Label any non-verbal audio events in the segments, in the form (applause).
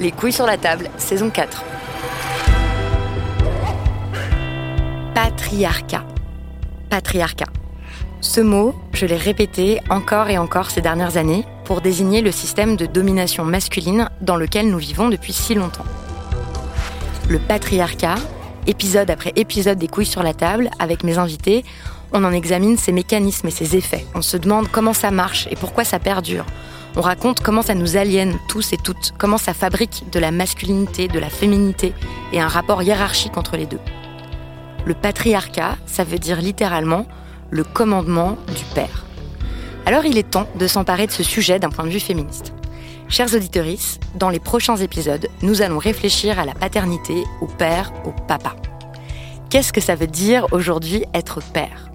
Les couilles sur la table, saison 4. Patriarcat. Patriarcat. Ce mot, je l'ai répété encore et encore ces dernières années pour désigner le système de domination masculine dans lequel nous vivons depuis si longtemps. Le patriarcat, épisode après épisode des couilles sur la table, avec mes invités, on en examine ses mécanismes et ses effets. On se demande comment ça marche et pourquoi ça perdure. On raconte comment ça nous aliène tous et toutes, comment ça fabrique de la masculinité, de la féminité et un rapport hiérarchique entre les deux. Le patriarcat, ça veut dire littéralement le commandement du père. Alors il est temps de s'emparer de ce sujet d'un point de vue féministe. Chers auditeurs, dans les prochains épisodes, nous allons réfléchir à la paternité, au père, au papa. Qu'est-ce que ça veut dire aujourd'hui être père?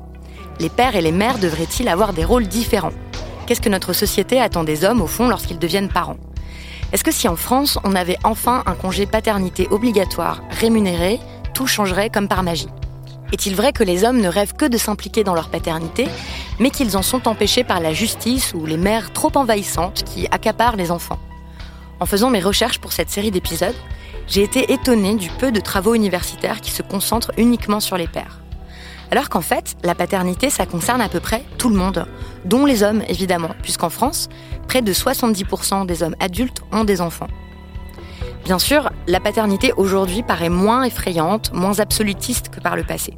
Les pères et les mères devraient-ils avoir des rôles différents? Qu'est-ce que notre société attend des hommes au fond lorsqu'ils deviennent parents? Est-ce que si en France on avait enfin un congé paternité obligatoire, rémunéré, tout changerait comme par magie? Est-il vrai que les hommes ne rêvent que de s'impliquer dans leur paternité, mais qu'ils en sont empêchés par la justice ou les mères trop envahissantes qui accaparent les enfants? En faisant mes recherches pour cette série d'épisodes, j'ai été étonnée du peu de travaux universitaires qui se concentrent uniquement sur les pères. Alors qu'en fait, la paternité, ça concerne à peu près tout le monde, dont les hommes évidemment, puisqu'en France, près de 70% des hommes adultes ont des enfants. Bien sûr, la paternité aujourd'hui paraît moins effrayante, moins absolutiste que par le passé.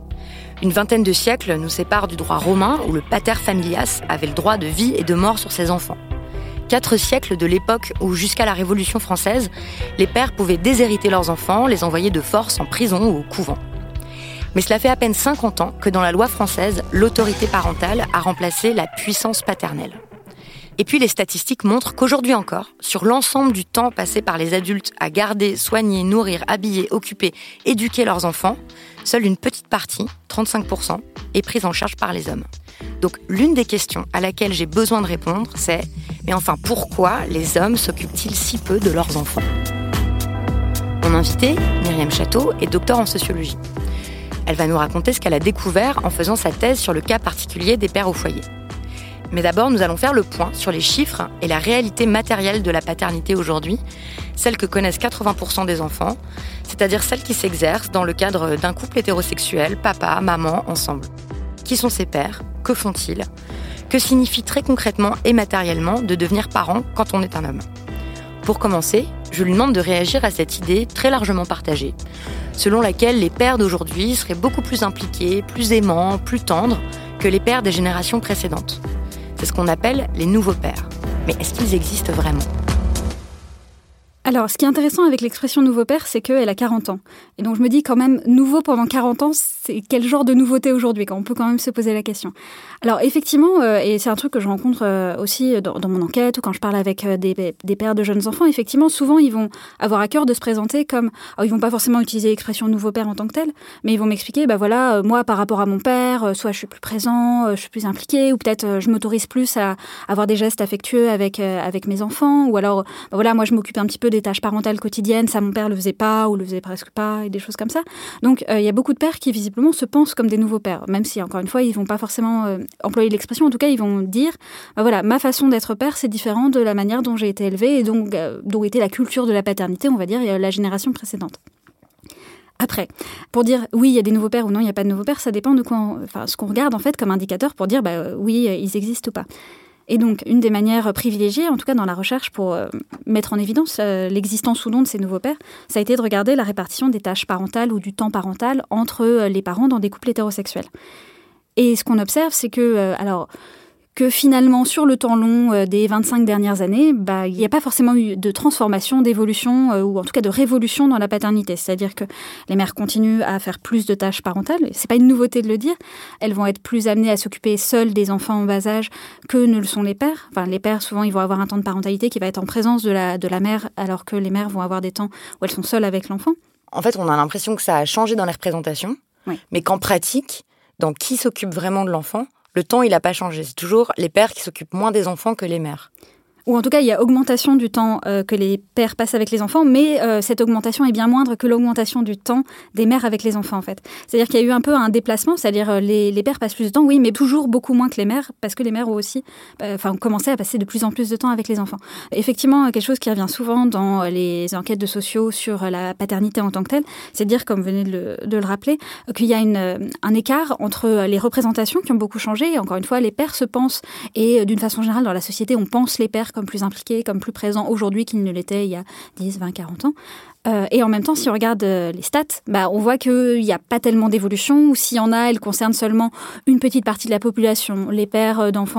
Une vingtaine de siècles nous séparent du droit romain où le pater familias avait le droit de vie et de mort sur ses enfants. Quatre siècles de l'époque où, jusqu'à la Révolution française, les pères pouvaient déshériter leurs enfants, les envoyer de force en prison ou au couvent. Mais cela fait à peine 50 ans que dans la loi française, l'autorité parentale a remplacé la puissance paternelle. Et puis les statistiques montrent qu'aujourd'hui encore, sur l'ensemble du temps passé par les adultes à garder, soigner, nourrir, habiller, occuper, éduquer leurs enfants, seule une petite partie, 35%, est prise en charge par les hommes. Donc l'une des questions à laquelle j'ai besoin de répondre, c'est mais enfin pourquoi les hommes s'occupent-ils si peu de leurs enfants? Mon invité, Myriam Château, est docteur en sociologie. Elle va nous raconter ce qu'elle a découvert en faisant sa thèse sur le cas particulier des pères au foyer. Mais d'abord, nous allons faire le point sur les chiffres et la réalité matérielle de la paternité aujourd'hui, celle que connaissent 80% des enfants, c'est-à-dire celle qui s'exerce dans le cadre d'un couple hétérosexuel, papa, maman, ensemble. Qui sont ces pères? Que font-ils? Que signifie très concrètement et matériellement de devenir parent quand on est un homme? Pour commencer, je lui demande de réagir à cette idée très largement partagée, selon laquelle les pères d'aujourd'hui seraient beaucoup plus impliqués, plus aimants, plus tendres que les pères des générations précédentes. C'est ce qu'on appelle les nouveaux pères. Mais est-ce qu'ils existent vraiment? Alors, ce qui est intéressant avec l'expression nouveau père, c'est qu'elle a 40 ans. Et donc, je me dis quand même, nouveau pendant 40 ans, c'est quel genre de nouveauté aujourd'hui On peut quand même se poser la question. Alors effectivement, euh, et c'est un truc que je rencontre euh, aussi dans, mon enquête ou quand je parle avec euh, des, pères de jeunes enfants, effectivement, souvent ils vont avoir à cœur de se présenter comme, alors, ils vont pas forcément utiliser l'expression nouveau père en tant que tel, mais ils vont m'expliquer, bah voilà, moi par rapport à mon père, soit je suis plus présent, je suis plus impliqué, ou peut-être je m'autorise plus à avoir des gestes affectueux avec avec mes enfants, ou alors, bah voilà, moi je m'occupe un petit peu des tâches parentales quotidiennes, ça mon père le faisait pas ou le faisait presque pas, et des choses comme ça. Donc il y a beaucoup de pères qui visiblement se pensent comme des nouveaux pères, même si encore une fois ils vont pas forcément euh, employer l'expression. En tout cas, ils vont dire, bah voilà, ma façon d'être père, c'est différent de la manière dont j'ai été élevé et donc euh, dont était la culture de la paternité, on va dire, la génération précédente. Après, pour dire oui, il y a des nouveaux pères ou non, il n'y a pas de nouveaux pères, ça dépend de quoi, enfin, ce qu'on regarde en fait comme indicateur pour dire bah, oui, ils existent ou pas. Et donc, une des manières privilégiées, en tout cas dans la recherche pour euh, mettre en évidence euh, l'existence ou non de ces nouveaux pères, ça a été de regarder la répartition des tâches parentales ou du temps parental entre euh, les parents dans des couples hétérosexuels. Et ce qu'on observe, c'est que, alors, que finalement, sur le temps long euh, des 25 dernières années, bah, il n'y a pas forcément eu de transformation, d'évolution, euh, ou en tout cas de révolution dans la paternité. C'est-à-dire que les mères continuent à faire plus de tâches parentales. C'est pas une nouveauté de le dire. Elles vont être plus amenées à s'occuper seules des enfants en bas âge que ne le sont les pères. Enfin, les pères, souvent, ils vont avoir un temps de parentalité qui va être en présence de la, de la mère, alors que les mères vont avoir des temps où elles sont seules avec l'enfant. En fait, on a l'impression que ça a changé dans les représentations, mais qu'en pratique, dans qui s'occupe vraiment de l'enfant, le temps, il n'a pas changé. C'est toujours les pères qui s'occupent moins des enfants que les mères ou en tout cas il y a augmentation du temps euh, que les pères passent avec les enfants, mais euh, cette augmentation est bien moindre que l'augmentation du temps des mères avec les enfants en fait. C'est-à-dire qu'il y a eu un peu un déplacement, c'est-à-dire euh, les, les, pères passent plus de temps, oui, mais toujours beaucoup moins que les mères, parce que les mères ont aussi, enfin, commencé à passer de plus en plus de temps avec les enfants. Effectivement, quelque chose qui revient souvent dans les enquêtes de sociaux sur la paternité en tant que telle, c'est de dire, comme vous venez de le, de le rappeler, qu'il y a une, un écart entre les représentations qui ont beaucoup changé. Et encore une fois, les pères se pensent, et d'une façon générale dans la société, on pense les pères comme plus impliqués, comme plus présents aujourd'hui qu'ils ne l'étaient il y a 10, 20, 40 ans. Euh, et en même temps, si on regarde euh, les stats, bah, on voit qu'il n'y a pas tellement d'évolution, ou s'il y en a, elle concerne seulement une petite partie de la population, les pères euh, d'enfants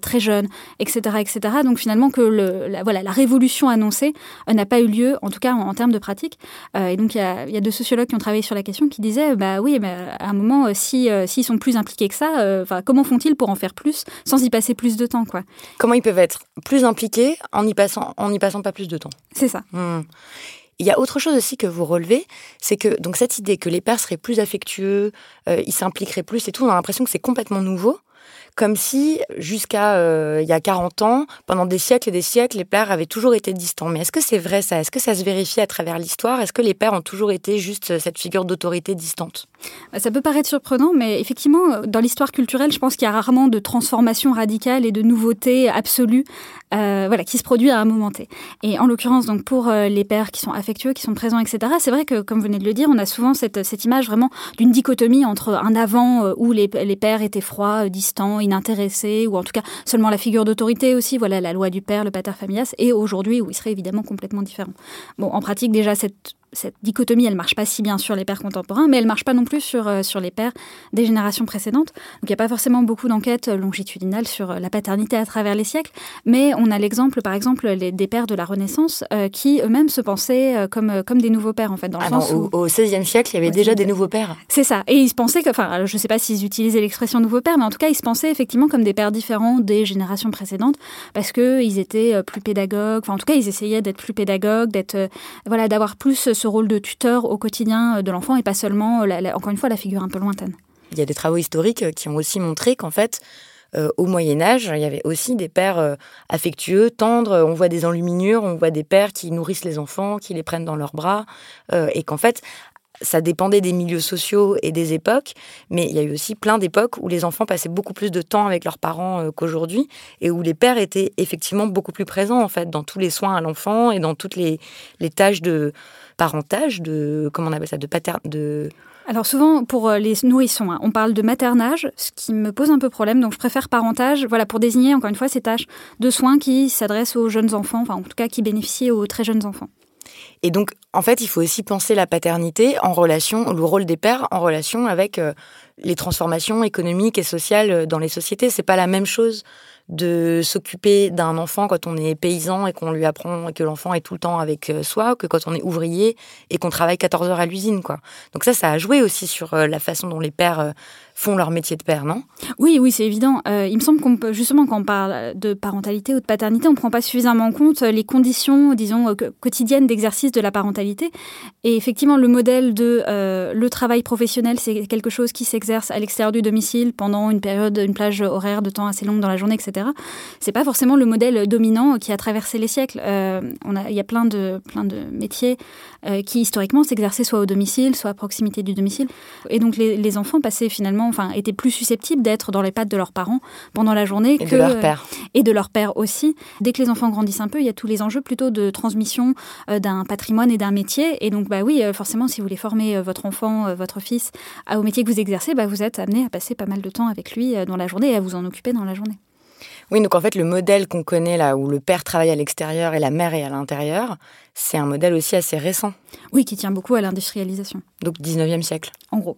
très jeunes, etc., etc. Donc finalement, que le, la, voilà, la révolution annoncée n'a pas eu lieu, en tout cas en, termes de pratique. et donc il y, a, y, a, deux sociologues qui ont travaillé sur la question qui disaient, bah oui, à un moment, si s'ils sont plus impliqués que ça, comment font-ils pour en faire plus sans y passer plus de temps, quoi? Comment ils peuvent être plus impliqués en y passant, en y passant pas plus de temps? C'est ça. Hmm. Il y a autre chose aussi que vous relevez, c'est que donc cette idée que les pères seraient plus affectueux, euh, ils s'impliqueraient plus et tout, on a l'impression que c'est complètement nouveau comme si jusqu'à euh, il y a 40 ans, pendant des siècles et des siècles, les pères avaient toujours été distants. Mais est-ce que c'est vrai ça? Est-ce que ça se vérifie à travers l'histoire? Est-ce que les pères ont toujours été juste cette figure d'autorité distante? Bah, Ça peut paraître surprenant, mais effectivement, dans l'histoire culturelle, je pense qu'il y a rarement de transformation radicale et de nouveauté absolue euh, voilà, qui se produit à un moment T. Et en l'occurrence, donc pour euh, les pères qui sont affectueux, qui sont présents, etc., c'est vrai que, comme vous venez de le dire, on a souvent cette, cette image vraiment d'une dichotomie entre un avant où les, les pères étaient froids, distants, inintéressé, ou en tout cas seulement la figure d'autorité aussi, voilà la loi du père, le pater familias, et aujourd'hui où il serait évidemment complètement différent. Bon, en pratique déjà cette cette dichotomie, elle marche pas si bien sur les pères contemporains, mais elle marche pas non plus sur, euh, sur les pères des générations précédentes. Donc il n'y a pas forcément beaucoup d'enquêtes longitudinales sur euh, la paternité à travers les siècles, mais on a l'exemple, par exemple, les, des pères de la Renaissance euh, qui eux-mêmes se pensaient comme, comme des nouveaux pères, en fait, dans le ah sens où... Au XVIe siècle, il y avait déjà des nouveaux pères. C'est ça. Et ils se pensaient que, enfin, je sais pas s'ils utilisaient l'expression nouveau père, mais en tout cas, ils se pensaient effectivement comme des pères différents des générations précédentes, parce qu'ils étaient plus pédagogues, enfin, en tout cas, ils essayaient d'être plus pédagogues, d'être, voilà, d'avoir plus ce rôle de tuteur au quotidien euh, de l'enfant et pas seulement, euh, encore une fois, la figure un peu lointaine. Il y a des travaux historiques euh, qui ont aussi montré qu'en fait, au Moyen Âge, il y avait aussi des pères affectueux, tendres. On voit des enluminures, on voit des pères qui nourrissent les enfants, qui les prennent dans leurs bras, et qu'en fait, ça dépendait des milieux sociaux et des époques, mais il y a eu aussi plein d'époques où les enfants passaient beaucoup plus de temps avec leurs parents qu'aujourd'hui, et où les pères étaient effectivement beaucoup plus présents en fait dans tous les soins à l'enfant et dans toutes les, les tâches de parentage, de comment on appelle ça, de pater, de alors souvent pour euh, les nourrissons, hein, on parle de maternage, ce qui me pose un peu problème, donc je préfère parentage, voilà pour désigner encore une fois ces tâches de soins qui s'adressent aux jeunes enfants, enfin en tout cas qui bénéficient aux très jeunes enfants. Et donc en fait il faut aussi penser la paternité en relation, le rôle des pères en relation avec euh, les transformations économiques et sociales dans les sociétés. C'est pas la même chose de s'occuper d'un enfant quand on est paysan et qu'on lui apprend que l'enfant est tout le temps avec euh, soi que quand on est ouvrier et qu'on travaille 14 heures à l'usine, quoi. Donc ça, ça a joué aussi sur euh, la façon dont les pères euh, font leur métier de père, non? Oui, oui, c'est évident. Euh, il me semble qu'on justement, quand on parle de parentalité ou de paternité, on ne prend pas suffisamment en compte les conditions, disons, quotidiennes d'exercice de la parentalité. Et effectivement, le modèle de euh, le travail professionnel, c'est quelque chose qui s'exerce à l'extérieur du domicile pendant une période, une plage horaire de temps assez longue dans la journée, etc. C'est pas forcément le modèle dominant qui a traversé les siècles. Euh, il y a plein de, plein de métiers qui historiquement s'exerçaient soit au domicile, soit à proximité du domicile. Et donc les enfants passaient finalement enfin, étaient plus susceptibles d'être dans les pattes de leurs parents pendant la journée et que de leur père. Et de leur père aussi. Dès que les enfants grandissent un peu, il y a tous les enjeux plutôt de transmission euh, d'un patrimoine et d'un métier. Et donc, bah oui, euh, forcément, si vous voulez former euh, votre enfant, votre fils au métier que vous exercez, bah, vous êtes amené à passer pas mal de temps avec lui dans la journée et à vous en occuper dans la journée. Oui, donc en fait, le modèle qu'on connaît là, où le père travaille à l'extérieur et la mère est à l'intérieur, c'est un modèle aussi assez récent. Oui, qui tient beaucoup à l'industrialisation. Donc 19e siècle. En gros.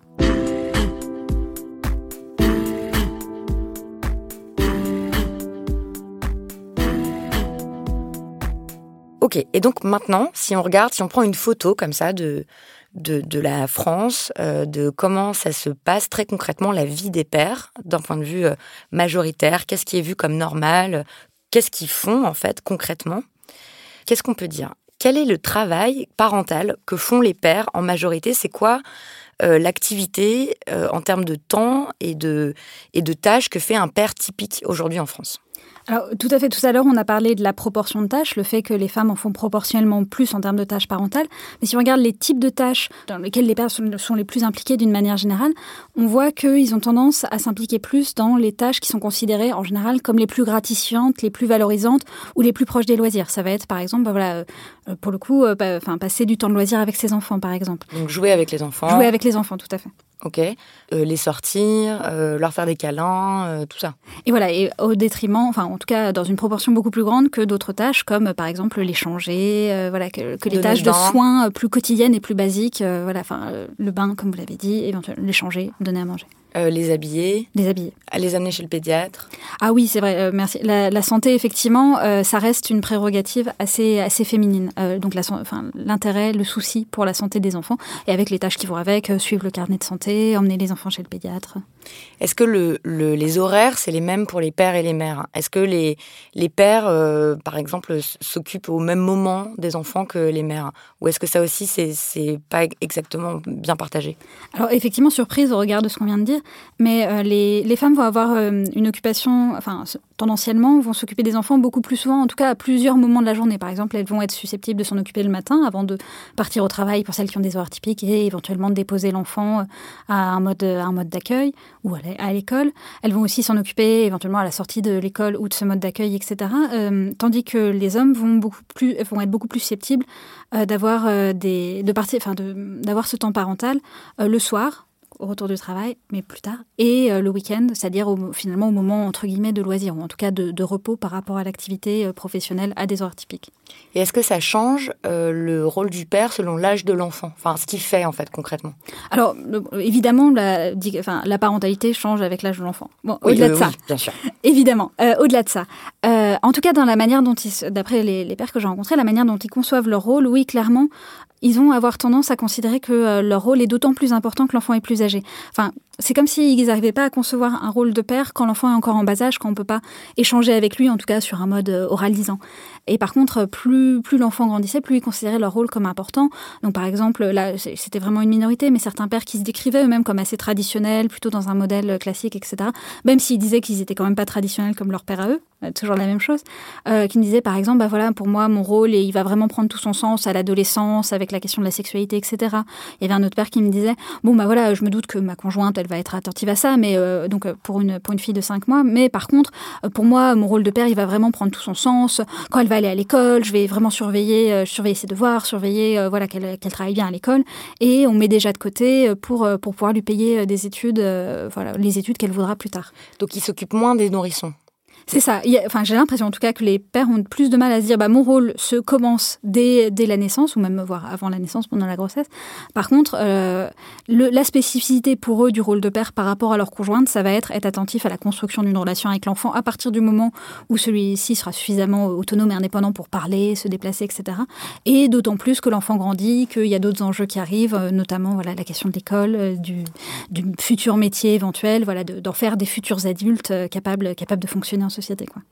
Ok, et donc maintenant, si on regarde, si on prend une photo comme ça de, de, la France, euh, de comment ça se passe très concrètement la vie des pères d'un point de vue euh, majoritaire, qu'est-ce qui est vu comme normal, qu'est-ce qu'ils font en fait concrètement, qu'est-ce qu'on peut dire? Quel est le travail parental que font les pères en majorité? C'est quoi euh, l'activité en termes de temps et de, et de tâches que fait un père typique aujourd'hui en France? Alors, tout à fait. Tout à l'heure, on a parlé de la proportion de tâches, le fait que les femmes en font proportionnellement plus en termes de tâches parentales. Mais si on regarde les types de tâches dans lesquelles les pères sont, les plus impliqués d'une manière générale, on voit qu'ils ont tendance à s'impliquer plus dans les tâches qui sont considérées en général comme les plus gratifiantes, les plus valorisantes ou les plus proches des loisirs. Ça va être, par exemple, bah, voilà, euh, pour le coup, euh, bah, passer du temps de loisir avec ses enfants, par exemple. Donc jouer avec les enfants. Jouer avec les enfants, tout à fait. Ok. Euh, les sortir, euh, leur faire des câlins, euh, tout ça. Et voilà, et au détriment, enfin en tout cas dans une proportion beaucoup plus grande que d'autres tâches, comme par exemple les changer, voilà, que, les tâches de soins plus quotidiennes et plus basiques, voilà, enfin le bain, comme vous l'avez dit, éventuellement les changer, donner à manger. Euh, les habiller. Les habiller. Les amener chez le pédiatre. Ah oui, c'est vrai, euh, merci. La, santé, effectivement, euh, ça reste une prérogative assez, assez féminine. donc l'intérêt, le souci pour la santé des enfants, et avec les tâches qui vont avec, suivre le carnet de santé, emmener les enfants chez le pédiatre. Est-ce que le, les horaires, c'est les mêmes pour les pères et les mères? Est-ce que les, les pères, par exemple, s'occupent au même moment des enfants que les mères? Ou est-ce que ça aussi, c'est pas exactement bien partagé? Alors effectivement, surprise au regard de ce qu'on vient de dire, mais euh, les, femmes vont avoir euh, une occupation, enfin, tendanciellement, vont s'occuper des enfants beaucoup plus souvent, en tout cas à plusieurs moments de la journée. Par exemple, elles vont être susceptibles de s'en occuper le matin avant de partir au travail pour celles qui ont des horaires typiques et éventuellement de déposer l'enfant euh, à un mode, un mode d'accueil ou à l'école. Elles vont aussi s'en occuper éventuellement à la sortie de l'école ou de ce mode d'accueil, etc. tandis que les hommes vont, beaucoup plus, vont être beaucoup plus susceptibles d'avoir de d'avoir ce temps parental le soir au retour du travail, mais plus tard, et euh, le week-end, c'est-à-dire finalement au moment entre guillemets de loisir, ou en tout cas de, repos par rapport à l'activité euh, professionnelle à des horaires typiques. Et est-ce que ça change euh, le rôle du père selon l'âge de l'enfant? Enfin, ce qu'il fait en fait concrètement Alors, évidemment, la, enfin, la parentalité change avec l'âge de l'enfant. Bon, au-delà de ça. bien sûr. Évidemment, au-delà de ça. en tout cas, dans la manière dont d'après les, les pères que j'ai rencontrés, la manière dont ils conçoivent leur rôle, oui, clairement, ils vont avoir tendance à considérer que euh, leur rôle est d'autant plus important que l'enfant est plus âgé. Enfin, c'est comme s'ils n'arrivaient pas à concevoir un rôle de père quand l'enfant est encore en bas âge, quand on ne peut pas échanger avec lui, en tout cas sur un mode euh, oralisant. Et par contre, plus, l'enfant grandissait, plus ils considéraient leur rôle comme important. Donc par exemple, là, c'était vraiment une minorité, mais certains pères qui se décrivaient eux-mêmes comme assez traditionnels, plutôt dans un modèle classique, etc. Même s'ils disaient qu'ils étaient quand même pas traditionnels comme leur père à eux, euh, toujours la même chose, euh, qui me disaient par exemple, bah voilà, pour moi, mon rôle, il va vraiment prendre tout son sens à l'adolescence, avec la question de la sexualité, etc. Il y avait un autre père qui me disait, bon bah voilà, je me doute que ma conjointe, elle va être attentive à ça, mais euh, donc pour une pour une fille de 5 mois, mais par contre, pour moi, mon rôle de père, il va vraiment prendre tout son sens quand elle va aller à l'école, je vais vraiment surveiller, euh, surveiller ses devoirs, surveiller euh, voilà qu'elle travaille bien à l'école, et on met déjà de côté euh, pour pour pouvoir lui payer des études, voilà les études qu'elle voudra plus tard. Donc il s'occupe moins des nourrissons. C'est ça. enfin, j'ai l'impression en tout cas que les pères ont plus de mal à se dire bah, mon rôle se commence dès, la naissance, ou même voire avant la naissance, pendant la grossesse. Par contre, euh, la spécificité pour eux du rôle de père par rapport à leur conjointe, ça va être être attentif à la construction d'une relation avec l'enfant à partir du moment où celui-ci sera suffisamment autonome et indépendant pour parler, se déplacer, etc. Et d'autant plus que l'enfant grandit, qu'il y a d'autres enjeux qui arrivent, euh, notamment la question de l'école, euh, du, futur métier éventuel, voilà, d'en faire des futurs adultes capables, de fonctionner société. Quoi.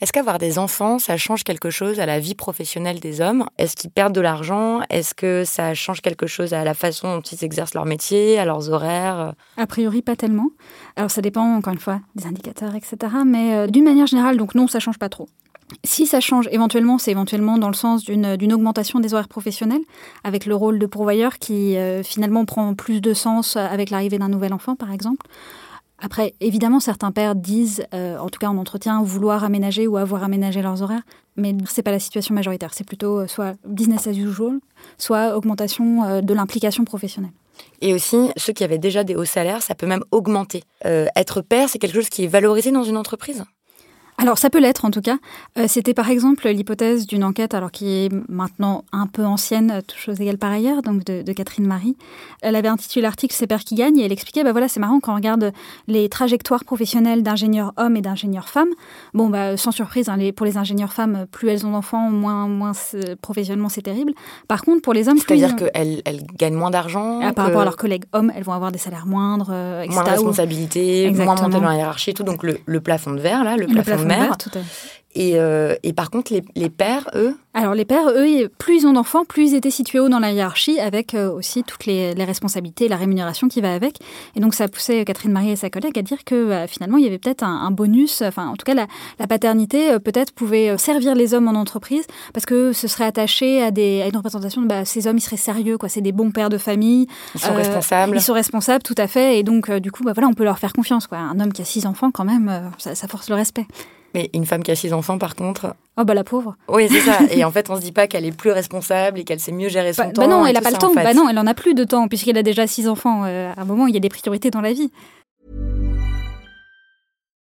Est-ce qu'avoir des enfants, ça change quelque chose à la vie professionnelle des hommes? Est-ce qu'ils perdent de l'argent? Est-ce que ça change quelque chose à la façon dont ils exercent leur métier, à leurs horaires? A priori, pas tellement. Alors ça dépend, encore une fois, des indicateurs, etc. Mais euh, d'une manière générale, donc non, ça change pas trop. Si ça change éventuellement, c'est éventuellement dans le sens d'une augmentation des horaires professionnels, avec le rôle de pourvoyeur qui euh, finalement prend plus de sens avec l'arrivée d'un nouvel enfant, par exemple. Après, évidemment, certains pères disent, euh, en tout cas en entretien, vouloir aménager ou avoir aménagé leurs horaires, mais c'est pas la situation majoritaire. C'est plutôt euh, soit business as usual, soit augmentation euh, de l'implication professionnelle. Et aussi, ceux qui avaient déjà des hauts salaires, ça peut même augmenter. être père, c'est quelque chose qui est valorisé dans une entreprise? Alors ça peut l'être en tout cas. Euh, c'était par exemple l'hypothèse d'une enquête, alors qui est maintenant un peu ancienne, toute chose égale par ailleurs, donc de, Catherine Marie. Elle avait intitulé l'article C'est père qui gagne et elle expliquait, bah voilà, c'est marrant quand on regarde les trajectoires professionnelles d'ingénieurs hommes et d'ingénieurs femmes. Bon, bah sans surprise, hein, pour les ingénieurs femmes, plus elles ont d'enfants, moins, moins professionnellement c'est terrible. Par contre, pour les hommes, c'est-à-dire qu'elles elles gagnent moins d'argent. Ah, par rapport à leurs collègues hommes, elles vont avoir des salaires moindres, euh, Moins de responsabilités, moins monter dans la hiérarchie et tout. Donc le, le plafond de verre là, le, plafond, de et, euh, et, par contre, les, les, pères, eux Alors les pères, eux, plus ils ont d'enfants, plus ils étaient situés haut dans la hiérarchie, avec euh, aussi toutes les, les, responsabilités, la rémunération qui va avec. Et donc ça a poussé Catherine Marie et sa collègue à dire que euh, finalement, il y avait peut-être un, bonus, enfin en tout cas la, la paternité peut-être pouvait servir les hommes en entreprise, parce que ce serait attaché à, des, à une représentation de bah, ces hommes, ils seraient sérieux, quoi. c'est des bons pères de famille. Ils sont responsables. Ils sont responsables, tout à fait. Et donc du coup, bah, voilà, on peut leur faire confiance. Quoi. Un homme qui a six enfants, quand même, ça, ça force le respect. Mais une femme qui a six enfants, par contre. Oh, bah la pauvre. Oui, c'est ça. (laughs) Et en fait, on se dit pas qu'elle est plus responsable et qu'elle sait mieux gérer son bah, temps. Bah non, elle a pas le temps. Bah non, elle en a plus de temps, puisqu'elle a déjà six enfants. Euh, à un moment, il y a des priorités dans la vie.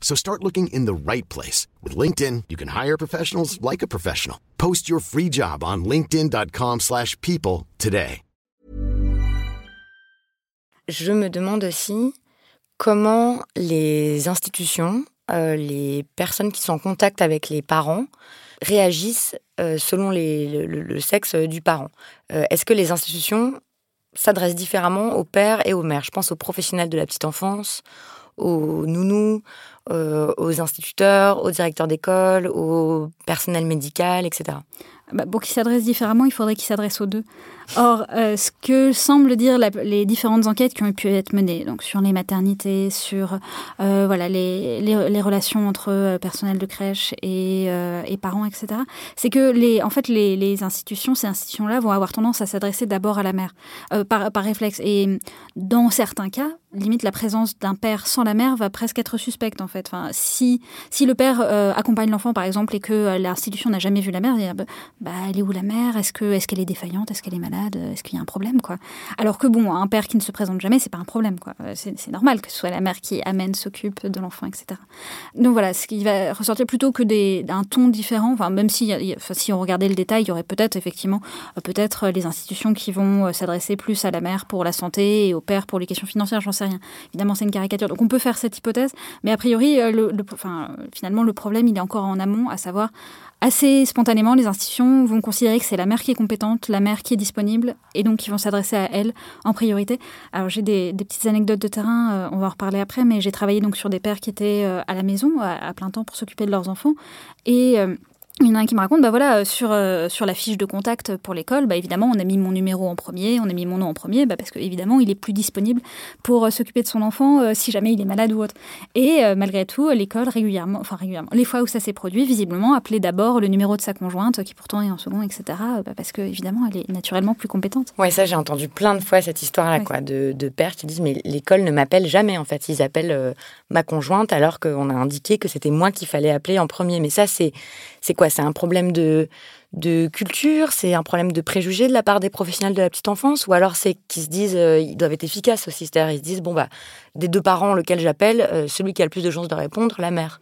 So start looking in the right place. With LinkedIn, you can hire professionals like a professional. Post your free job on linkedin.com slash people today. Je me demande aussi comment les institutions, euh, les personnes qui sont en contact avec les parents, réagissent euh, selon le, sexe du parent. Euh, Est-ce que les institutions s'adressent différemment aux pères et aux mères? Je pense aux professionnels de la petite enfance, aux nounous, euh, aux instituteurs, aux directeurs d'école, au personnel médical, etc. Bah, pour qu'ils s'adressent différemment, il faudrait qu'ils s'adressent aux deux. Or, euh, ce que semblent dire les différentes enquêtes qui ont pu être menées, donc sur les maternités, sur euh, voilà les, relations entre euh, personnel de crèche et, parents, etc., c'est que les, en fait, les, institutions, ces institutions-là, vont avoir tendance à s'adresser d'abord à la mère par, par réflexe. Et dans certains cas, limite la présence d'un père sans la mère va presque être suspecte en fait. Enfin, si si le père accompagne l'enfant par exemple et que l'institution n'a jamais vu la mère, dit, bah elle est où la mère? Est-ce est-ce qu'elle est défaillante? Est-ce qu'elle est malade? Est-ce qu'il y a un problème quoi? Alors que bon, un père qui ne se présente jamais, c'est pas un problème quoi. Euh, c'est normal que ce soit la mère qui amène, s'occupe de l'enfant, etc. Donc voilà, ce qui va ressortir plutôt que d'un ton différent. Enfin, même si, si on regardait le détail, il y aurait peut-être effectivement euh, peut-être les institutions qui vont euh, s'adresser plus à la mère pour la santé et au père pour les questions financières. J'en sais rien. Évidemment, c'est une caricature. Donc on peut faire cette hypothèse, mais a priori, le, enfin, finalement, le problème il est encore en amont, à savoir assez spontanément, les institutions vont considérer que c'est la mère qui est compétente, la mère qui est disponible, et donc ils vont s'adresser à elle en priorité. Alors j'ai des, petites anecdotes de terrain, euh, on va en reparler après, mais j'ai travaillé donc sur des pères qui étaient euh, à la maison à, plein temps pour s'occuper de leurs enfants, et euh, il y en a un qui me raconte, bah voilà, sur, euh, sur la fiche de contact pour l'école, bah évidemment, on a mis mon numéro en premier, on a mis mon nom en premier, bah parce que évidemment, il est plus disponible pour euh, s'occuper de son enfant euh, si jamais il est malade ou autre. Et malgré tout, l'école régulièrement, enfin régulièrement, les fois où ça s'est produit, visiblement, appelait d'abord le numéro de sa conjointe, qui pourtant est en second, etc. Bah parce que évidemment, elle est naturellement plus compétente. Ouais, ça j'ai entendu plein de fois cette histoire-là, quoi, de, de, pères qui disent mais l'école ne m'appelle jamais en fait, ils appellent ma conjointe alors qu'on a indiqué que c'était moi qu'il fallait appeler en premier. Mais ça c'est c'est quoi? C'est un problème de, culture C'est un problème de préjugés de la part des professionnels de la petite enfance Ou alors c'est qu'ils se disent, euh, ils doivent être efficaces aussi C'est-à-dire, ils se disent, bon, bah, des deux parents, lequel j'appelle, euh, celui qui a le plus de chances de répondre, la mère.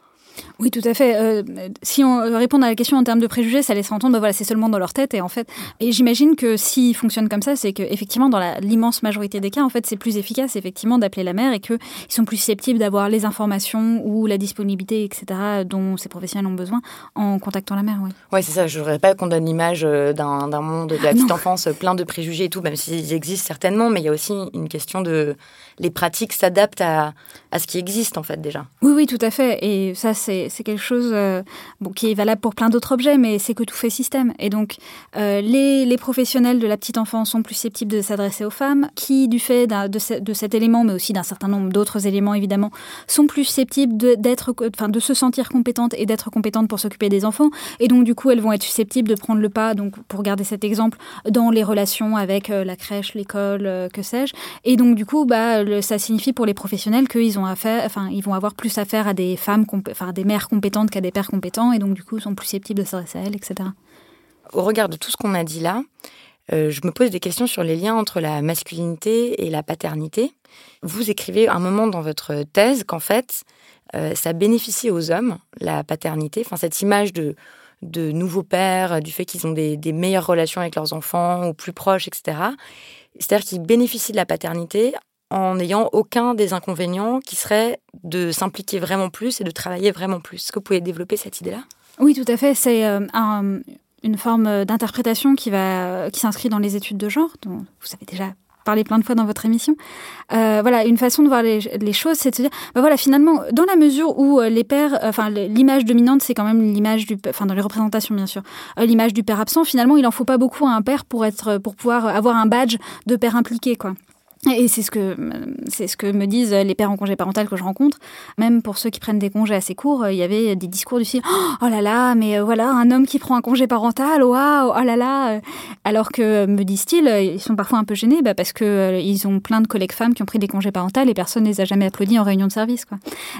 Oui, tout à fait. Euh, si on répond à la question en termes de préjugés, ça laisse entendre, bah voilà, c'est seulement dans leur tête. Et en fait, et j'imagine que s'ils fonctionnent comme ça, c'est qu'effectivement, dans l'immense majorité des cas, en fait, c'est plus efficace, effectivement, d'appeler la mère et qu'ils sont plus susceptibles d'avoir les informations ou la disponibilité, etc., dont ces professionnels ont besoin en contactant la mère. Oui, ouais, c'est ça. Je ne voudrais pas qu'on donne l'image euh, d'un monde de la petite enfance plein de préjugés et tout, même s'ils existent certainement, mais il y a aussi une question de les pratiques s'adaptent à, à ce qui existe, en fait, déjà. Oui, oui, tout à fait. Et ça, c'est quelque chose euh, qui est valable pour plein d'autres objets, mais c'est que tout fait système. Et donc, euh, les, professionnels de la petite enfance sont plus susceptibles de s'adresser aux femmes, qui, du fait de, de, cet élément, mais aussi d'un certain nombre d'autres éléments, évidemment, sont plus susceptibles enfin, de se sentir compétentes et d'être compétentes pour s'occuper des enfants. Et donc, du coup, elles vont être susceptibles de prendre le pas, donc, pour garder cet exemple, dans les relations avec euh, la crèche, l'école, que sais-je. Et donc, du coup, bah, ça signifie pour les professionnels qu'ils ont affaire, ils vont avoir plus affaire à des femmes, enfin, des mères compétentes qu'à des pères compétents et donc du coup sont plus susceptibles de s'adresser à elles, etc. Au regard de tout ce qu'on a dit là, euh, je me pose des questions sur les liens entre la masculinité et la paternité. Vous écrivez un moment dans votre thèse qu'en fait, euh, ça bénéficie aux hommes, la paternité, enfin cette image de, de nouveaux pères, du fait qu'ils ont des, des, meilleures relations avec leurs enfants ou plus proches, etc. C'est-à-dire qu'ils bénéficient de la paternité en n'ayant aucun des inconvénients qui serait de s'impliquer vraiment plus et de travailler vraiment plus. Est-ce que vous pouvez développer cette idée-là? Oui, tout à fait. C'est euh, une forme d'interprétation qui, qui s'inscrit dans les études de genre, dont vous avez déjà parlé plein de fois dans votre émission. Euh, voilà, une façon de voir les, choses, c'est de se dire, bah voilà, finalement, dans la mesure où euh, les pères, enfin, l'image dominante, c'est quand même l'image du, enfin, dans les représentations, bien sûr, l'image du père absent. Finalement, il en faut pas beaucoup à un père pour être, pour pouvoir avoir un badge de père impliqué, quoi. Et c'est ce que c'est ce que me disent les pères en congé parental que je rencontre. Même pour ceux qui prennent des congés assez courts, il y avait des discours du style oh là là, mais euh, voilà un homme qui prend un congé parental, waouh, oh là là. Alors que me disent-ils, ils sont parfois un peu gênés bah, parce que euh, ils ont plein de collègues femmes qui ont pris des congés parentaux et personne ne les a jamais applaudis en réunion de service.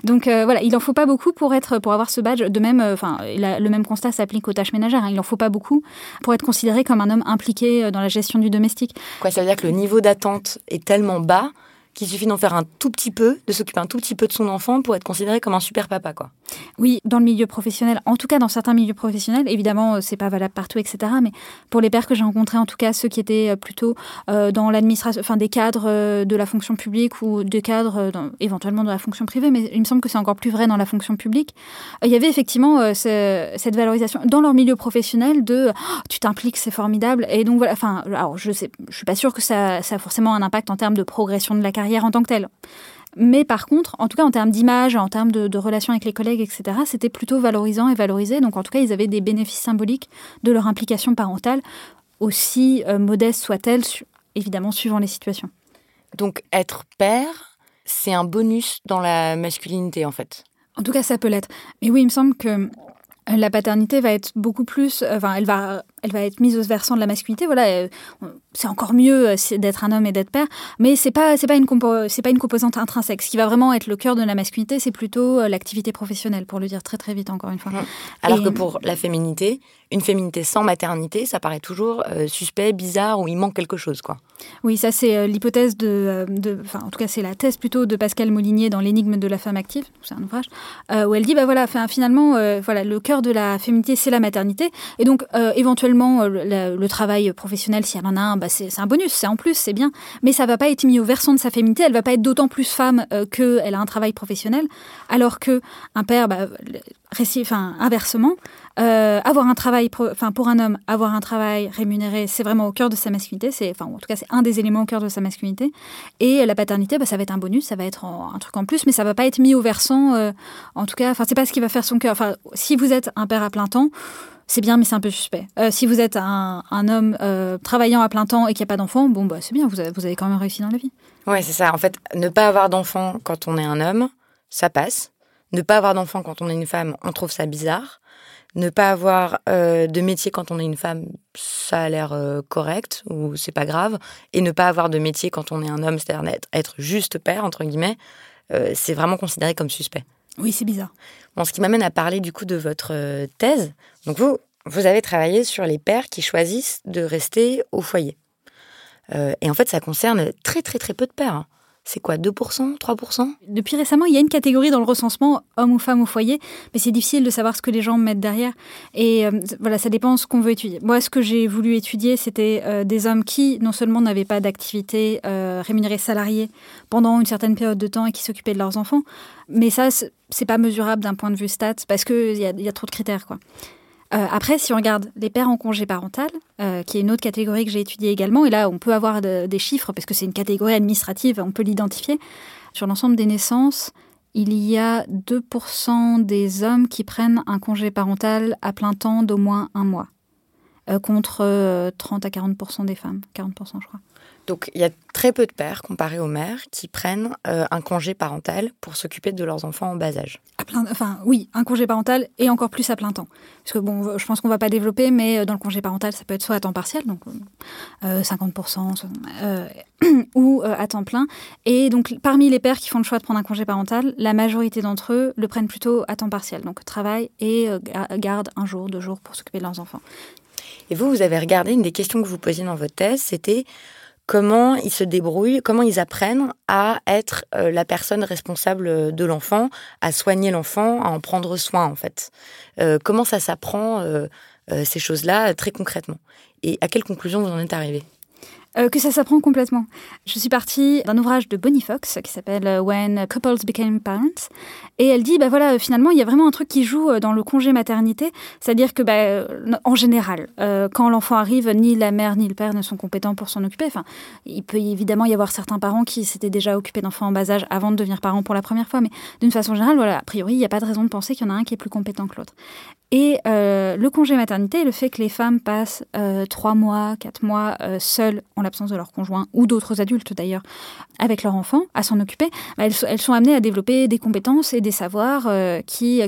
Donc euh, voilà, il en faut pas beaucoup pour être pour avoir ce badge. De même, enfin le même constat s'applique aux tâches ménagères. Hein. Il en faut pas beaucoup pour être considéré comme un homme impliqué dans la gestion du domestique. Quoi, ça veut dire que le niveau d'attente est tellement bas qu'il suffit d'en faire un tout petit peu, de s'occuper un tout petit peu de son enfant pour être considéré comme un super papa, quoi. Oui, dans le milieu professionnel, en tout cas dans certains milieux professionnels, évidemment, euh, c'est pas valable partout, etc. Mais pour les pères que j'ai rencontrés, en tout cas ceux qui étaient euh, plutôt euh, dans l'administration, enfin des cadres de la fonction publique ou des cadres éventuellement de la fonction privée, mais il me semble que c'est encore plus vrai dans la fonction publique. il y avait effectivement cette valorisation dans leur milieu professionnel de oh, tu t'impliques, c'est formidable. Et donc voilà, enfin, alors je sais, je suis pas sûre que ça, ça a forcément un impact en termes de progression de la carrière en tant que telle. Mais par contre, en tout cas en termes d'image, en termes de, relations avec les collègues, etc., c'était plutôt valorisant et valorisé. Donc en tout cas, ils avaient des bénéfices symboliques de leur implication parentale, aussi euh, modeste soit-elle, évidemment suivant les situations. Donc être père, c'est un bonus dans la masculinité en fait. En tout cas, ça peut l'être. Mais oui, il me semble que la paternité va être beaucoup plus, enfin, elle va, elle va être mise au versant de la masculinité. Voilà, euh, c'est encore mieux euh, d'être un homme et d'être père, mais c'est pas, c'est pas une c'est pas une composante intrinsèque. Ce qui va vraiment être le cœur de la masculinité, c'est plutôt euh, l'activité professionnelle, pour le dire très très vite encore une fois. Alors que pour la féminité, une féminité sans maternité, ça paraît toujours suspect, bizarre ou il manque quelque chose, quoi. Oui, ça c'est l'hypothèse de, enfin, en tout cas c'est la thèse plutôt de Pascal Molinier dans l'énigme de la femme active, c'est un ouvrage où elle dit bah voilà, finalement, voilà, le cœur de la féminité c'est la maternité, et donc éventuellement euh, le, travail professionnel, si elle en a un, bah c'est un bonus, c'est en plus, c'est bien. Mais ça va pas être mis au versant de sa féminité, elle va pas être d'autant plus femme euh, qu'elle a un travail professionnel, alors que un père, bah, enfin, inversement, Euh, avoir un travail, enfin pour un homme, avoir un travail rémunéré, c'est vraiment au cœur de sa masculinité. C'est, enfin en tout cas, c'est un des éléments au cœur de sa masculinité. Et la paternité, bah, ça va être un bonus, ça va être un truc en plus, mais ça va pas être mis au versant. Euh, en tout cas, enfin c'est pas ce qui va faire son cœur. Enfin, si vous êtes un père à plein temps, c'est bien, mais c'est un peu suspect. Euh, si vous êtes un, homme travaillant à plein temps et qui a pas d'enfant, bon bah c'est bien, vous avez, vous avez quand même réussi dans la vie. Ouais, c'est ça. En fait, ne pas avoir d'enfant quand on est un homme, ça passe. Ne pas avoir d'enfant quand on est une femme, on trouve ça bizarre. Ne pas avoir euh, de métier quand on est une femme, ça a l'air euh, correct ou c'est pas grave. Et ne pas avoir de métier quand on est un homme, c'est-à-dire être, juste père, entre guillemets, euh, c'est vraiment considéré comme suspect. Oui, c'est bizarre. Bon, ce qui m'amène à parler du coup de votre thèse. Donc vous, vous avez travaillé sur les pères qui choisissent de rester au foyer. et en fait, ça concerne très très très peu de pères. Hein c'est quoi 2% 3% Depuis récemment, il y a une catégorie dans le recensement homme ou femme au foyer, mais c'est difficile de savoir ce que les gens mettent derrière. Et euh, voilà, ça dépend de ce qu'on veut étudier. Moi, ce que j'ai voulu étudier, c'était euh, des hommes qui, non seulement n'avaient pas d'activité euh, rémunérée salariée pendant une certaine période de temps et qui s'occupaient de leurs enfants, mais ça, c'est pas mesurable d'un point de vue stats parce qu'il y y a trop de critères, quoi. Euh, après, si on regarde les pères en congé parental, euh, qui est une autre catégorie que j'ai étudiée également, et là on peut avoir des chiffres parce que c'est une catégorie administrative, on peut l'identifier. Sur l'ensemble des naissances, il y a 2% des hommes qui prennent un congé parental à plein temps d'au moins un mois, euh, contre 30 à 40% des femmes, 40% je crois. Donc il y a très peu de pères, comparés aux mères, qui prennent euh, un congé parental pour s'occuper de leurs enfants en bas âge. À plein, enfin oui, un congé parental et encore plus à plein temps. Parce que bon, je pense qu'on va pas développer, mais euh, dans le congé parental, ça peut être soit à temps partiel, donc 50%, euh, (clears throat) ou à temps plein. Et donc parmi les pères qui font le choix de prendre un congé parental, la majorité d'entre eux le prennent plutôt à temps partiel, donc travail et garde un jour, deux jours pour s'occuper de leurs enfants. Et vous, vous avez regardé une des questions que vous posiez dans votre thèse, c'était comment ils se débrouillent, comment ils apprennent à être euh, la personne responsable de l'enfant, à soigner l'enfant, à en prendre soin en fait. Euh, comment ça s'apprend euh, ces choses-là très concrètement? Et à quelle conclusion vous en êtes arrivé euh, que ça s'apprend complètement. Je suis partie d'un ouvrage de Bonnie Fox qui s'appelle euh, When Couples Became Parents. Et elle dit, bah voilà, finalement, il y a vraiment un truc qui joue euh, dans le congé maternité. C'est-à-dire que, bah, en général, quand l'enfant arrive, ni la mère ni le père ne sont compétents pour s'en occuper. Enfin, il peut évidemment y avoir certains parents qui s'étaient déjà occupés d'enfants en bas âge avant de devenir parents pour la première fois. Mais d'une façon générale, voilà, a priori, il n'y a pas de raison de penser qu'il y en a un qui est plus compétent que l'autre. Et euh, le congé maternité, le fait que les femmes passent euh, trois mois, quatre mois euh, seules, en l'absence de leur conjoint ou d'autres adultes d'ailleurs, avec leur enfant, à s'en occuper, bah, elles, sont amenées à développer des compétences et des savoirs qui,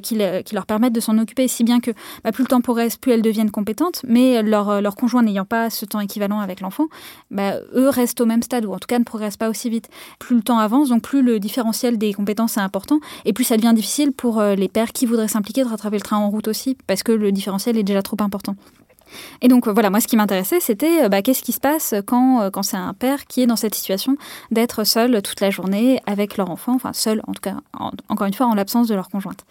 leur permettent de s'en occuper, si bien que bah, plus le temps progresse, plus elles deviennent compétentes, mais leur, leur conjoint n'ayant pas ce temps équivalent avec l'enfant, bah, eux restent au même stade, ou en tout cas ne progressent pas aussi vite. Plus le temps avance, donc plus le différentiel des compétences est important, et plus ça devient difficile pour les pères qui voudraient s'impliquer de rattraper le train en route aussi parce que le différentiel est déjà trop important. Et donc voilà, moi ce qui m'intéressait, c'était euh, bah, qu'est-ce qui se passe quand, euh, quand c'est un père qui est dans cette situation d'être seul toute la journée avec leur enfant, enfin seul en tout cas, encore une fois, en l'absence de leur conjointe.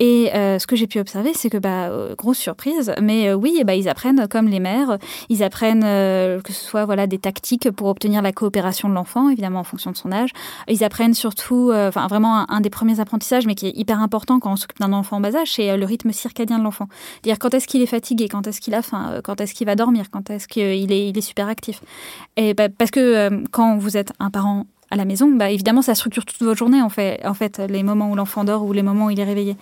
Et euh, ce que j'ai pu observer, c'est que, bah, euh, grosse surprise, mais euh, oui, bah, ils apprennent comme les mères, ils apprennent que ce soit voilà des tactiques pour obtenir la coopération de l'enfant, évidemment en fonction de son âge. Ils apprennent surtout, enfin vraiment un, des premiers apprentissages, mais qui est hyper important quand on s'occupe d'un enfant en bas âge, c'est le rythme circadien de l'enfant. Dire quand est-ce qu'il est fatigué, quand est-ce qu'il a faim, quand est-ce qu'il va dormir, quand est-ce qu'il est, il est super actif. Et bah, parce que quand vous êtes un parent à la maison, bah, évidemment, ça structure toute votre journée, en fait, en fait les moments où l'enfant dort ou les moments où il est réveillé.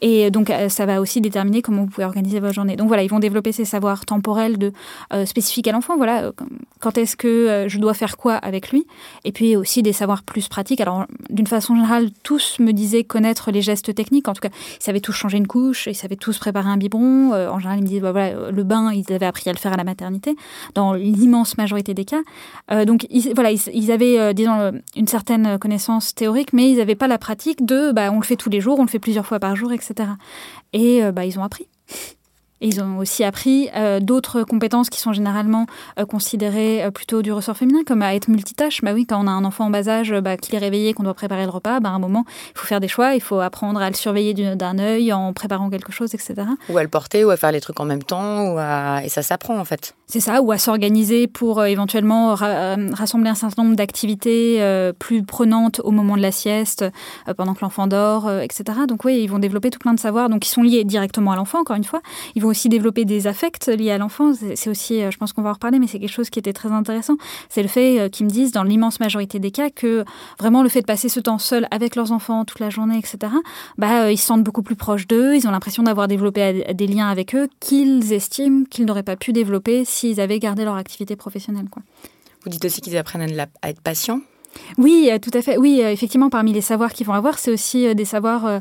Et donc, euh, ça va aussi déterminer comment vous pouvez organiser votre journée. Donc voilà, ils vont développer ces savoirs temporels de, euh, spécifiques à l'enfant. Voilà, euh, quand est-ce que je dois faire quoi avec lui Et puis aussi des savoirs plus pratiques. Alors, d'une façon générale, tous me disaient connaître les gestes techniques. En tout cas, ils savaient tous changer une couche, ils savaient tous préparer un biberon. en général, ils me disaient, bah, voilà, le bain, ils avaient appris à le faire à la maternité, dans l'immense majorité des cas. donc, voilà, ils, ils avaient, disons, une certaine connaissance théorique, mais ils n'avaient pas la pratique de bah, on le fait tous les jours, on le fait plusieurs fois par jour, etc. Et euh, bah, ils ont appris. Et ils ont aussi appris euh, d'autres compétences qui sont généralement euh, considérées euh, plutôt du ressort féminin, comme à être multitâche. Bah oui, quand on a un enfant en bas âge, bah, qu'il est réveillé, qu'on doit préparer le repas, bah, à un moment, il faut faire des choix, il faut apprendre à le surveiller d'un œil en préparant quelque chose, etc. Ou à le porter, ou à faire les trucs en même temps, ou à... et ça s'apprend en fait. C'est ça, ou à s'organiser pour éventuellement rassembler un certain nombre d'activités plus prenantes au moment de la sieste, pendant que l'enfant dort, etc. Donc oui, ils vont développer tout plein de savoirs, donc ils sont liés directement à l'enfant, encore une fois. Ils vont aussi développer des affects liés à l'enfance. C'est aussi, euh, je pense qu'on va en reparler, mais c'est quelque chose qui était très intéressant. C'est le fait euh, qu'ils me disent, dans l'immense majorité des cas, que vraiment le fait de passer ce temps seul avec leurs enfants toute la journée, etc., bah, euh, ils se sentent beaucoup plus proches d'eux, ils ont l'impression d'avoir développé des liens avec eux qu'ils estiment qu'ils n'auraient pas pu développer s'ils avaient gardé leur activité professionnelle. Vous dites aussi qu'ils apprennent à être patients oui, euh, tout à fait. Oui, euh, effectivement, parmi les savoirs qu'ils vont avoir, c'est aussi euh, des savoirs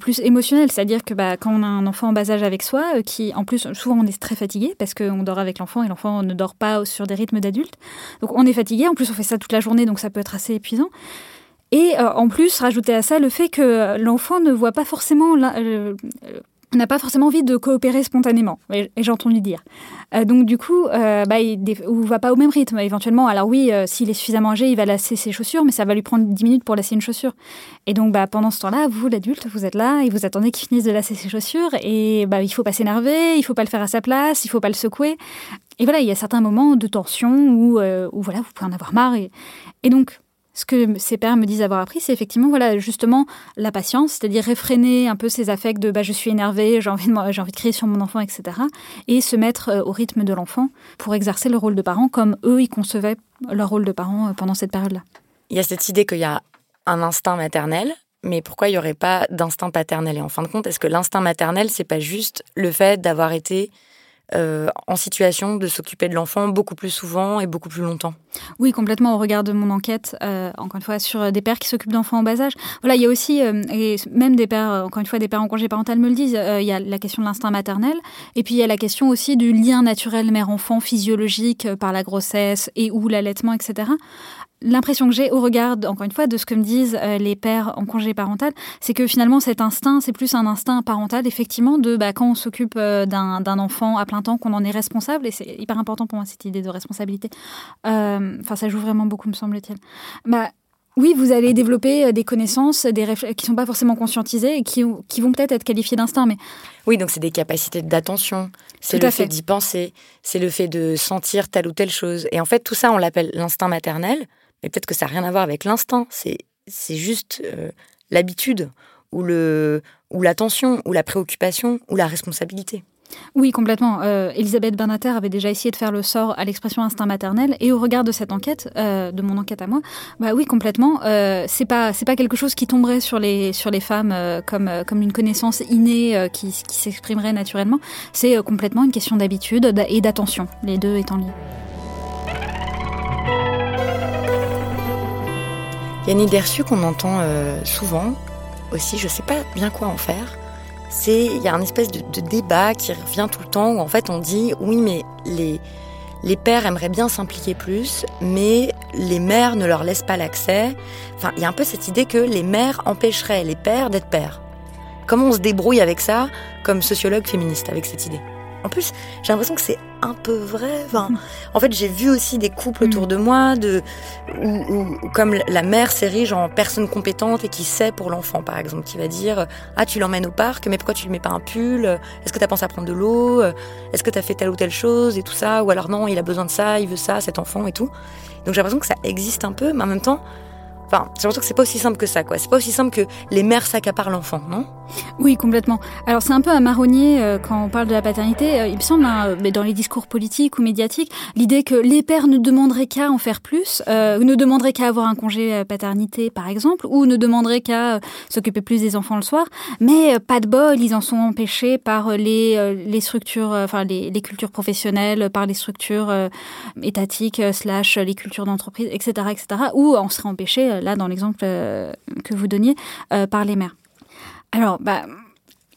plus émotionnels. C'est-à-dire que bah, quand on a un enfant en bas âge avec soi, qui en plus, souvent on est très fatigué parce qu'on dort avec l'enfant et l'enfant ne dort pas sur des rythmes d'adulte. Donc on est fatigué. En plus, on fait ça toute la journée, donc ça peut être assez épuisant. Et en plus, rajouter à ça le fait que l'enfant ne voit pas forcément on n'a pas forcément envie de coopérer spontanément, et j'ai entendu dire. Euh, donc du coup, euh, bah, ne va pas au même rythme éventuellement. Alors oui, euh, s'il est suffisamment âgé, il va lasser ses chaussures, mais ça va lui prendre 10 minutes pour lasser une chaussure. Et donc bah, pendant ce temps-là, vous, l'adulte, vous êtes là et vous attendez qu'il finisse de lasser ses chaussures. Et bah, il faut pas s'énerver, il faut pas le faire à sa place, il faut pas le secouer. Et voilà, il y a certains moments de tension où, où voilà, vous pouvez en avoir marre. Et donc, ce que ces pères me disent avoir appris, c'est effectivement voilà justement la patience, c'est-à-dire réfréner un peu ces affects de bah, je suis énervé, j'ai envie, de, envie de crier sur mon enfant, etc. Et se mettre euh, au rythme de l'enfant pour exercer le rôle de parent comme eux, ils concevaient leur rôle de parent euh, pendant cette période-là. Il y a cette idée qu'il y a un instinct maternel, mais pourquoi il n'y aurait pas d'instinct paternel? Et en fin de compte, est-ce que l'instinct maternel, c'est pas juste le fait d'avoir été euh, en situation de s'occuper de l'enfant beaucoup plus souvent et beaucoup plus longtemps. Oui, complètement. Au regard de mon enquête, euh, encore une fois, sur des pères qui s'occupent d'enfants en bas âge. Voilà, il y a aussi, euh, et même des pères, encore une fois, des pères en congé parental me le disent, il y a la question de l'instinct maternel, et puis il y a la question aussi du lien naturel mère-enfant physiologique par la grossesse et ou l'allaitement, etc l'impression que j'ai au regard, encore une fois, de ce que me disent euh, les pères en congé parental, c'est que finalement cet instinct, c'est plus un instinct parental, effectivement, de bah, quand on s'occupe euh, d'un enfant à plein temps, qu'on en est responsable, et c'est hyper important pour moi cette idée de responsabilité. Euh, enfin, ça joue vraiment beaucoup, me semble-t-il. Bah, oui, vous allez développer des connaissances des qui ne sont pas forcément conscientisées et qui, qui vont peut-être être qualifiées d'instinct. Mais... Oui, donc c'est des capacités d'attention, c'est le fait d'y penser, c'est le fait de sentir telle ou telle chose. Et en fait, tout ça, on l'appelle l'instinct maternel. Mais peut-être que ça n'a rien à voir avec l'instinct. C'est, juste euh, l'habitude ou, le, ou l'attention ou la préoccupation ou la responsabilité. Oui, complètement. Euh, Elisabeth Bernater avait déjà essayé de faire le sort à l'expression instinct maternel, et au regard de cette enquête, euh, de mon enquête à moi, bah oui, complètement. Euh, c'est pas c'est pas quelque chose qui tomberait sur les sur les femmes comme comme une connaissance innée qui, qui s'exprimerait naturellement. C'est complètement une question d'habitude et d'attention, les deux étant liés. Il y a une idée reçue qu'on entend euh, souvent aussi, je ne sais pas bien quoi en faire. C'est il y a un espèce de, débat qui revient tout le temps où en fait on dit oui mais les les pères aimeraient bien s'impliquer plus, mais les mères ne leur laissent pas l'accès. Enfin, il y a un peu cette idée que les mères empêcheraient les pères d'être pères. Comment on se débrouille avec ça, comme sociologue féministe, avec cette idée? En plus, j'ai l'impression que c'est un peu vrai. en fait, j'ai vu aussi des couples autour mm. de moi de, où, comme la mère s'érige en personne compétente et qui sait pour l'enfant, par exemple, qui va dire Ah, tu l'emmènes au parc, mais pourquoi tu lui mets pas un pull? Est-ce que tu as pensé à prendre de l'eau? Est-ce que tu as fait telle ou telle chose et tout ça? Ou alors non, il a besoin de ça, il veut ça, cet enfant et tout. Donc j'ai l'impression que ça existe un peu, mais en même temps, Enfin, j'ai l'impression que c'est pas aussi simple que ça, quoi. C'est pas aussi simple que les mères s'accaparent l'enfant, non? Oui, complètement. Alors c'est un peu à marronnier euh, quand on parle de la paternité. Euh, il me semble, hein, dans les discours politiques ou médiatiques, l'idée que les pères ne demanderaient qu'à en faire plus, euh, ne demanderaient qu'à avoir un congé paternité, par exemple, ou ne demanderaient qu'à s'occuper plus des enfants le soir. Mais pas de bol, ils en sont empêchés par les les structures, enfin les, les, cultures professionnelles, par les structures étatiques slash les cultures d'entreprise, etc., etc. Ou on serait empêché euh, là dans l'exemple euh, que vous donniez, euh, par les mères. Alors, bah,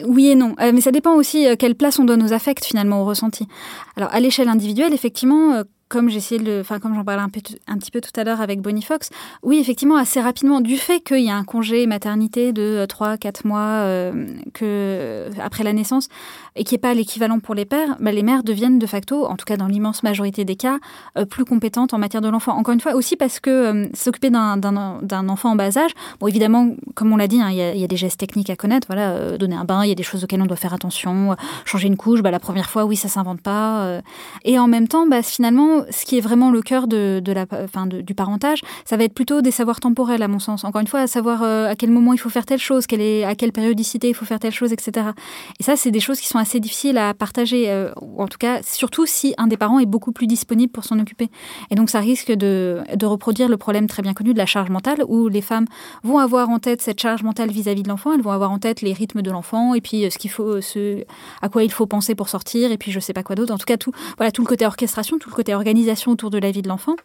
oui et non, mais ça dépend aussi quelle place on donne aux affects finalement, aux ressentis. Alors à l'échelle individuelle, effectivement, comme j'essayais de, enfin comme j'en parlais un, petit peu tout à l'heure avec Bonnie Fox, oui effectivement assez rapidement du fait qu'il y a un congé maternité de 3-4 mois euh, que après la naissance et qui n'est pas l'équivalent pour les pères, bah, les mères deviennent de facto, en tout cas dans l'immense majorité des cas, euh, plus compétentes en matière de l'enfant. Encore une fois aussi parce que euh, s'occuper d'un enfant en bas âge, bon évidemment comme on l'a dit, hein, il y, a des gestes techniques à connaître, voilà, donner un bain, il y a des choses auxquelles on doit faire attention, changer une couche, bah, la première fois oui ça s'invente pas, et en même temps bah, finalement ce qui est vraiment le cœur de, la, enfin, du parentage, ça va être plutôt des savoirs temporels à mon sens. Encore une fois, à savoir à quel moment il faut faire telle chose, quelle est, à quelle périodicité il faut faire telle chose, etc. Et ça, c'est des choses qui sont assez difficiles à partager, euh, ou en tout cas, surtout si un des parents est beaucoup plus disponible pour s'en occuper. Et donc, ça risque de, reproduire le problème très bien connu de la charge mentale, où les femmes vont avoir en tête cette charge mentale vis-à-vis de l'enfant, elles vont avoir en tête les rythmes de l'enfant, et puis euh, ce qu'il faut, à quoi il faut penser pour sortir, et puis je sais pas quoi d'autre. En tout cas, tout, voilà, tout le côté orchestration, tout le côté organisation autour de la vie de l'enfant.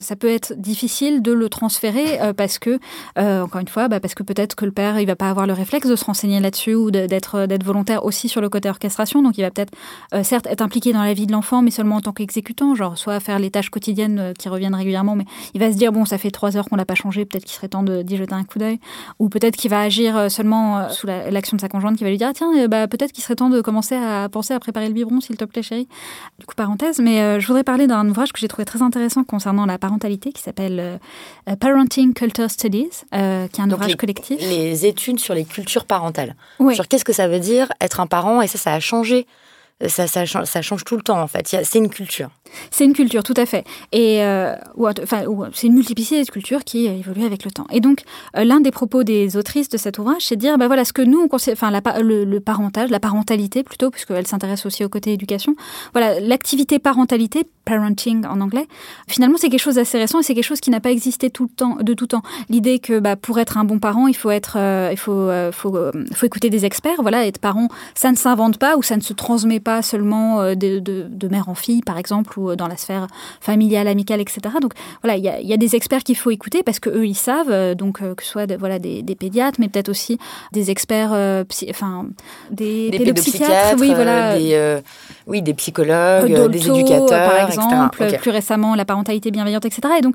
Ça peut être difficile de le transférer euh, parce que, euh, encore une fois, bah, parce que peut-être que le père, il va pas avoir le réflexe de se renseigner là-dessus ou d'être euh, d'être volontaire aussi sur le côté orchestration. Donc, il va peut-être, certes, être impliqué dans la vie de l'enfant, mais seulement en tant qu'exécutant, genre soit faire les tâches quotidiennes qui reviennent régulièrement, mais il va se dire bon, ça fait trois heures qu'on l'a pas changé, peut-être qu'il serait temps d'y jeter un coup d'œil, ou peut-être qu'il va agir seulement sous l'action de sa conjointe, qui va lui dire ah, tiens, bah, peut-être qu'il serait temps de commencer à penser à préparer le biberon, s'il te plaît, chérie. Du coup, parenthèse, mais je voudrais parler d'un ouvrage que j'ai trouvé très intéressant concernant la parentalité qui s'appelle euh, Parenting Culture Studies, euh, qui est un ouvrage collectif. Les études sur les cultures parentales. Sur qu'est-ce que ça veut dire être un parent, et ça, ça a changé ça, ça, change tout le temps en fait. C'est une culture. C'est une culture, tout à fait. Et euh, c'est une multiplicité de cultures qui évolue avec le temps. Et donc, euh, l'un des propos des autrices de cet ouvrage, c'est de dire, bah voilà, ce que nous, le, parentage, la parentalité plutôt, puisqu'elle s'intéresse aussi au côté éducation. Voilà, l'activité parentalité, parenting en anglais, finalement, c'est quelque chose d'assez récent et c'est quelque chose qui n'a pas existé tout le temps, de tout temps. L'idée que, bah, pour être un bon parent, il faut être, euh, il faut, faut, faut écouter des experts. Voilà, être parent, ça ne s'invente pas ou ça ne se transmet pas seulement euh, de, de, mère en fille, par exemple, ou euh, dans la sphère familiale, amicale, etc. Donc voilà, il y a, des experts qu'il faut écouter parce que eux ils savent, euh, donc que ce soit voilà des, pédiatres, mais peut-être aussi des experts, enfin des, des pédopsychiatres, oui voilà, des, oui des psychologues, des éducateurs, par exemple, plus récemment la parentalité bienveillante, etc. Et donc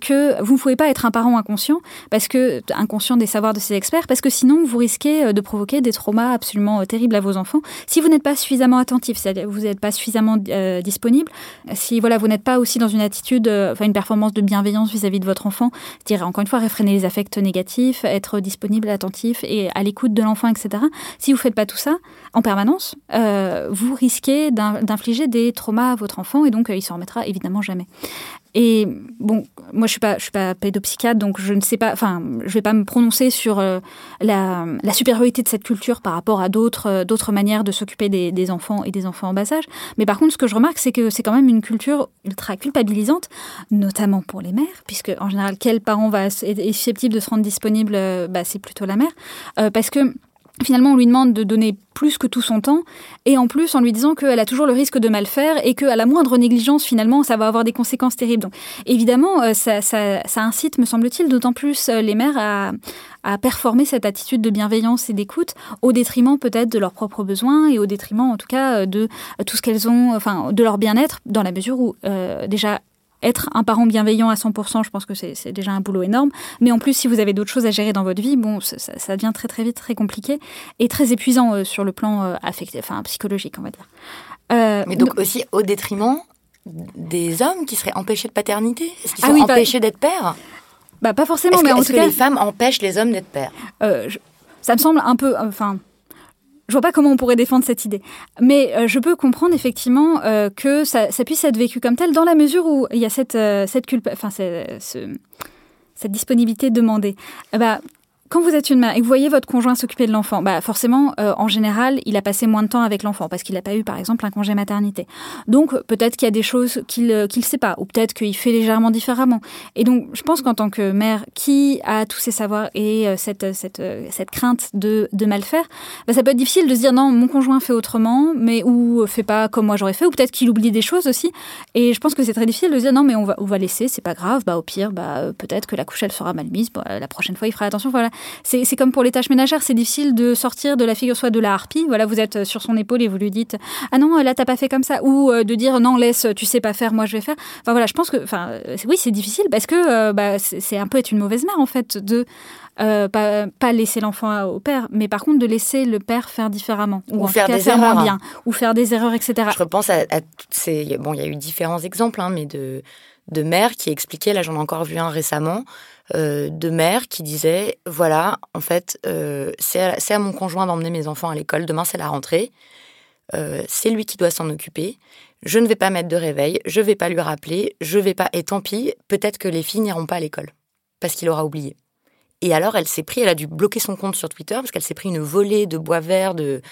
que vous ne pouvez pas être un parent inconscient parce que inconscient des savoirs de ces experts, parce que sinon vous risquez de provoquer des traumas absolument terribles à vos enfants si vous n'êtes pas suffisamment attentif, vous n'êtes pas suffisamment euh, disponible, si voilà vous n'êtes pas aussi dans une attitude, euh, enfin une performance de bienveillance vis-à-vis de votre enfant, c'est-à-dire encore une fois réfréner les affects négatifs, être disponible, attentif et à l'écoute de l'enfant, etc. Si vous faites pas tout ça en permanence, euh, vous risquez d'infliger des traumas à votre enfant et donc il s'en remettra évidemment jamais. Et bon, moi je suis pas, je suis pas pédopsychiatre, donc je ne sais pas, enfin, je vais pas me prononcer sur euh, la, supériorité de cette culture par rapport à d'autres, euh, d'autres manières de s'occuper des, des, enfants et des enfants en bas âge. Mais par contre, ce que je remarque, c'est que c'est quand même une culture ultra culpabilisante, notamment pour les mères, puisque en général, quel parent va est susceptible de se rendre disponible, euh, bah, c'est plutôt la mère, parce que Finalement, on lui demande de donner plus que tout son temps, et en plus en lui disant qu'elle a toujours le risque de mal faire et qu'à la moindre négligence, finalement, ça va avoir des conséquences terribles. Donc, évidemment, euh, ça, incite, me semble-t-il, d'autant plus euh, les mères à, performer cette attitude de bienveillance et d'écoute au détriment peut-être de leurs propres besoins et au détriment, en tout cas, de tout ce qu'elles ont, enfin, de leur bien-être, dans la mesure où euh, déjà être un parent bienveillant à 100%, je pense que c'est déjà un boulot énorme. Mais en plus, si vous avez d'autres choses à gérer dans votre vie, bon, ça, ça, devient très très vite très compliqué et très épuisant euh, sur le plan euh, enfin psychologique, on va dire. Euh, Mais donc, aussi au détriment des hommes qui seraient empêchés de paternité? Est-ce qu'ils ah sont empêchés d'être pères? Bah, pas forcément, mais en tout que cas. les femmes empêchent les hommes d'être pères? Ça me semble un peu. Enfin, je vois pas comment on pourrait défendre cette idée. Mais euh, je peux comprendre effectivement euh, que ça, puisse être vécu comme tel dans la mesure où il y a cette, euh, cette cette disponibilité demandée. Bah, quand vous êtes une mère et que vous voyez votre conjoint s'occuper de l'enfant, bah forcément, euh, en général, il a passé moins de temps avec l'enfant parce qu'il n'a pas eu, par exemple, un congé maternité. Donc, peut-être qu'il y a des choses qu'il ne euh, sait pas, ou peut-être qu'il fait légèrement différemment. Et donc, je pense qu'en tant que mère qui a tous ces savoirs et euh, cette, cette, cette crainte de, de mal faire, bah, ça peut être difficile de se dire non, mon conjoint fait autrement, mais ou fait pas comme moi j'aurais fait, ou peut-être qu'il oublie des choses aussi. Et je pense que c'est très difficile de se dire non, mais on va, on va laisser, c'est pas grave, bah au pire, bah peut-être que la couche elle sera mal mise, bah, la prochaine fois il fera attention. Voilà c'est comme pour les tâches ménagères, c'est difficile de sortir de la figure soit de la harpie, voilà, vous êtes sur son épaule et vous lui dites ah non là t'as pas fait comme ça, ou de dire non laisse, tu sais pas faire, moi je vais faire. Enfin voilà, je pense que, enfin oui c'est difficile parce que bah, c'est un peu être une mauvaise mère en fait de euh, pas, laisser l'enfant au père, mais par contre de laisser le père faire différemment, ou, faire des erreurs, moins bien, ou faire des erreurs, etc. Je repense à, toutes ces... Bon, il y a eu différents exemples, hein, mais de, de mères qui expliquaient, là j'en ai encore vu un récemment, euh, de mères qui disaient, voilà, en fait, euh, c'est à, mon conjoint d'emmener mes enfants à l'école, demain c'est la rentrée, c'est lui qui doit s'en occuper, je ne vais pas mettre de réveil, je ne vais pas lui rappeler, je vais pas, et tant pis, peut-être que les filles n'iront pas à l'école, parce qu'il aura oublié. Et alors, elle s'est pris, elle a dû bloquer son compte sur Twitter parce qu'elle s'est pris une volée de bois vert de,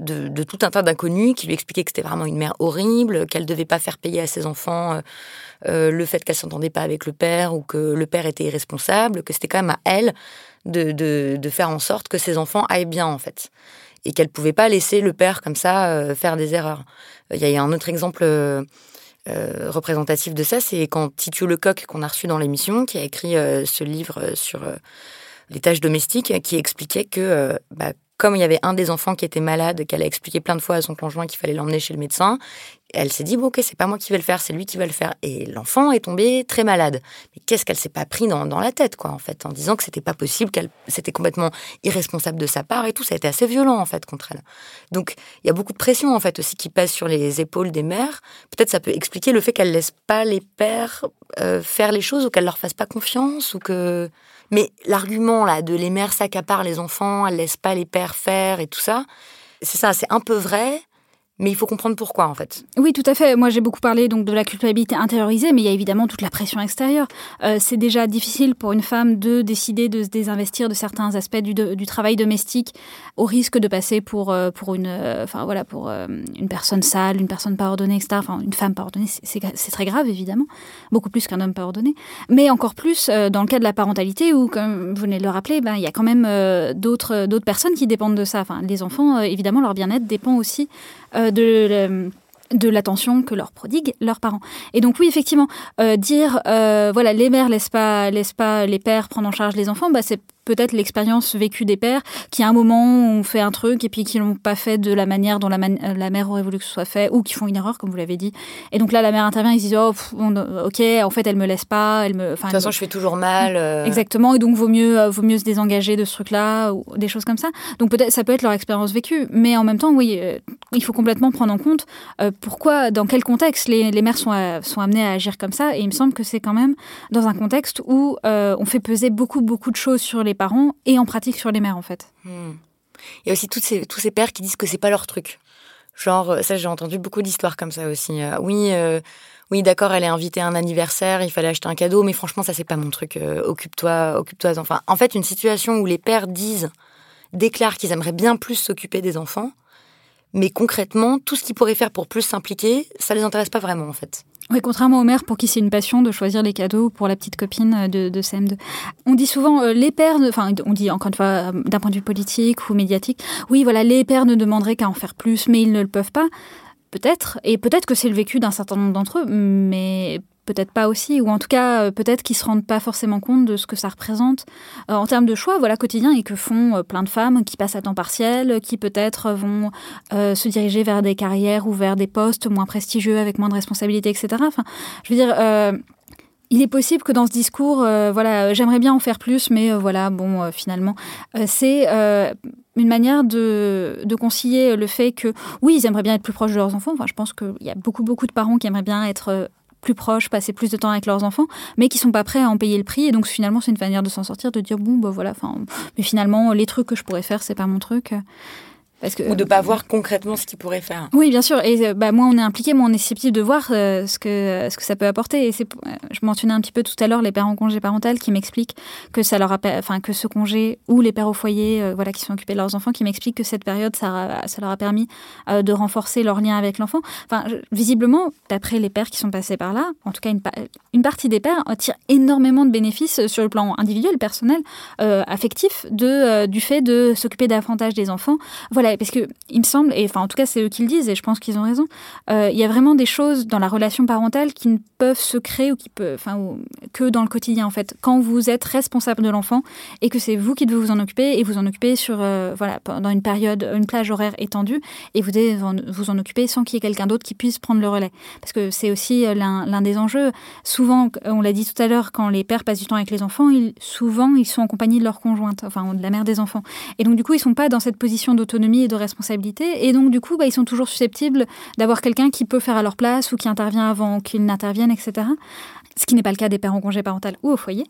de, tout un tas d'inconnus qui lui expliquaient que c'était vraiment une mère horrible, qu'elle devait pas faire payer à ses enfants euh, euh, le fait qu'elle s'entendait pas avec le père ou que le père était irresponsable, que c'était quand même à elle de, de, faire en sorte que ses enfants aillent bien, en fait. Et qu'elle pouvait pas laisser le père comme ça euh, faire des erreurs. Il y a un autre exemple. représentatif de ça, c'est quand Titu Lecoq, qu'on a reçu dans l'émission, qui a écrit ce livre sur les tâches domestiques, qui expliquait que euh, bah, comme il y avait un des enfants qui était malade, qu'elle a expliqué plein de fois à son conjoint qu'il fallait l'emmener chez le médecin, elle s'est dit bon ok c'est pas moi qui vais le faire, c'est lui qui va le faire. Et l'enfant est tombé très malade. Mais qu'est-ce qu'elle s'est pas pris dans, la tête quoi en fait, en disant que c'était pas possible, qu'elle c'était complètement irresponsable de sa part et tout. Ça a été assez violent en fait contre elle. Donc il y a beaucoup de pression en fait aussi qui pèse sur les épaules des mères. Peut-être ça peut expliquer le fait qu'elle laisse pas les pères euh, faire les choses ou qu'elle leur fasse pas confiance ou que mais l'argument là de les mères s'accaparent les enfants, elles laissent pas les pères faire et tout ça, c'est ça, c'est un peu vrai, mais il faut comprendre pourquoi en fait. Oui, tout à fait. Moi, j'ai beaucoup parlé donc de la culpabilité intériorisée, mais il y a évidemment toute la pression extérieure. Euh, c'est déjà difficile pour une femme de décider de se désinvestir de certains aspects du, travail domestique, au risque de passer pour euh, pour une, euh, enfin voilà, pour une personne sale, une personne pas ordonnée, etc. Enfin, une femme pas ordonnée, c'est très grave évidemment, beaucoup plus qu'un homme pas ordonné, mais encore plus dans le cas de la parentalité où, comme vous venez de le rappeler, ben il y a quand même d'autres d'autres personnes qui dépendent de ça. Enfin, les enfants, évidemment, leur bien-être dépend aussi de de l'attention que leur prodiguent leurs parents. Et donc oui, effectivement, euh, dire euh, voilà les mères laissent pas laissent pas les pères prendre en charge les enfants, bah c'est peut-être l'expérience vécue des pères qui à un moment ont fait un truc et puis qui l'ont pas fait de la manière dont la, la, mère aurait voulu que ce soit fait ou qui font une erreur comme vous l'avez dit. Et donc là la mère intervient, ils disent oh ok en fait elle me laisse pas, elle me. De toute façon je fais toujours mal. Euh. Exactement et donc vaut mieux euh, vaut mieux se désengager de ce truc-là ou des choses comme ça. Donc peut-être ça peut être leur expérience vécue, mais en même temps oui euh, il faut complètement prendre en compte pourquoi dans quel contexte les, les mères sont sont amenées à agir comme ça et il me semble que c'est quand même dans un contexte où on fait peser beaucoup beaucoup de choses sur les parents et en pratique sur les mères en fait. Hmm. Il y a aussi ces, tous ces pères qui disent que c'est pas leur truc. Genre, euh, ça j'ai entendu beaucoup d'histoires comme ça aussi. Euh, oui, euh, oui, d'accord, elle est invitée à un anniversaire, il fallait acheter un cadeau, mais franchement, ça c'est pas mon truc. occupe-toi, occupe-toi. Enfin, en fait, une situation où les pères disent, déclarent qu'ils aimeraient bien plus s'occuper des enfants, mais concrètement, tout ce qu'ils pourraient faire pour plus s'impliquer, ça les intéresse pas vraiment en fait. Oui, contrairement aux mères pour qui c'est une passion de choisir les cadeaux pour la petite copine euh, de, de CM2. On dit souvent euh, les pères, enfin on dit encore une fois euh, d'un point de vue politique ou médiatique, oui voilà les pères ne demanderaient qu'à en faire plus, mais ils ne le peuvent pas. Peut-être, et peut-être que c'est le vécu d'un certain nombre d'entre eux, mais peut-être pas aussi, ou en tout cas euh, peut-être qu'ils se rendent pas forcément compte de ce que ça représente euh, en termes de choix, voilà quotidien et que font euh, plein de femmes qui passent à temps partiel, qui peut-être vont se diriger vers des carrières ou vers des postes moins prestigieux avec moins de responsabilités, etc. Enfin, je veux dire. il est possible que dans ce discours, voilà, j'aimerais bien en faire plus, mais voilà, bon, finalement, c'est une manière de, de, concilier le fait que, oui, ils aimeraient bien être plus proches de leurs enfants. Enfin, je pense qu'il y a beaucoup, beaucoup de parents qui aimeraient bien être plus proches, passer plus de temps avec leurs enfants, mais qui sont pas prêts à en payer le prix. Et donc finalement, c'est une manière de s'en sortir, de dire bon, bah voilà, enfin, mais finalement, les trucs que je pourrais faire, c'est pas mon truc. Ou de pas voir concrètement ce qu'il pourrait faire. Oui, bien sûr. Et euh, bah, moins on est impliqué, moins on est susceptible de voir euh, ce, que, ce que ça peut apporter. Et c'est, euh, je mentionnais un petit peu tout à l'heure les pères en congé parental qui m'expliquent que ça leur a, enfin que ce congé ou les pères au foyer, voilà, qui sont occupés de leurs enfants, qui m'expliquent que cette période, ça, ça leur a permis de renforcer leur lien avec l'enfant. Enfin, visiblement, d'après les pères qui sont passés par là, en tout cas une, une partie des pères tire énormément de bénéfices sur le plan individuel, personnel, affectif, de du fait de s'occuper davantage des enfants. Voilà parce que il me semble, et enfin en tout cas c'est eux qui le disent, et je pense qu'ils ont raison. euh, il y a vraiment des choses dans la relation parentale qui ne peuvent se créer ou qui peuvent, enfin, que dans le quotidien en fait. Quand vous êtes responsable de l'enfant et que c'est vous qui devez vous en occuper et vous en occuper sur, euh, voilà, pendant une période, une plage horaire étendue, et vous vous en occuper sans qu'il y ait quelqu'un d'autre qui puisse prendre le relais. Parce que c'est aussi euh, l'un des enjeux. Souvent, on l'a dit tout à l'heure, quand les pères passent du temps avec les enfants, souvent ils sont en compagnie de leur conjointe, enfin de la mère des enfants. Et donc du coup, ils sont pas dans cette position d'autonomie de responsabilité. Et donc du coup, bah, ils sont toujours susceptibles d'avoir quelqu'un qui peut faire à leur place ou qui intervient avant qu'ils n'interviennent, etc. Ce qui n'est pas le cas des pères en congé parental ou au foyer.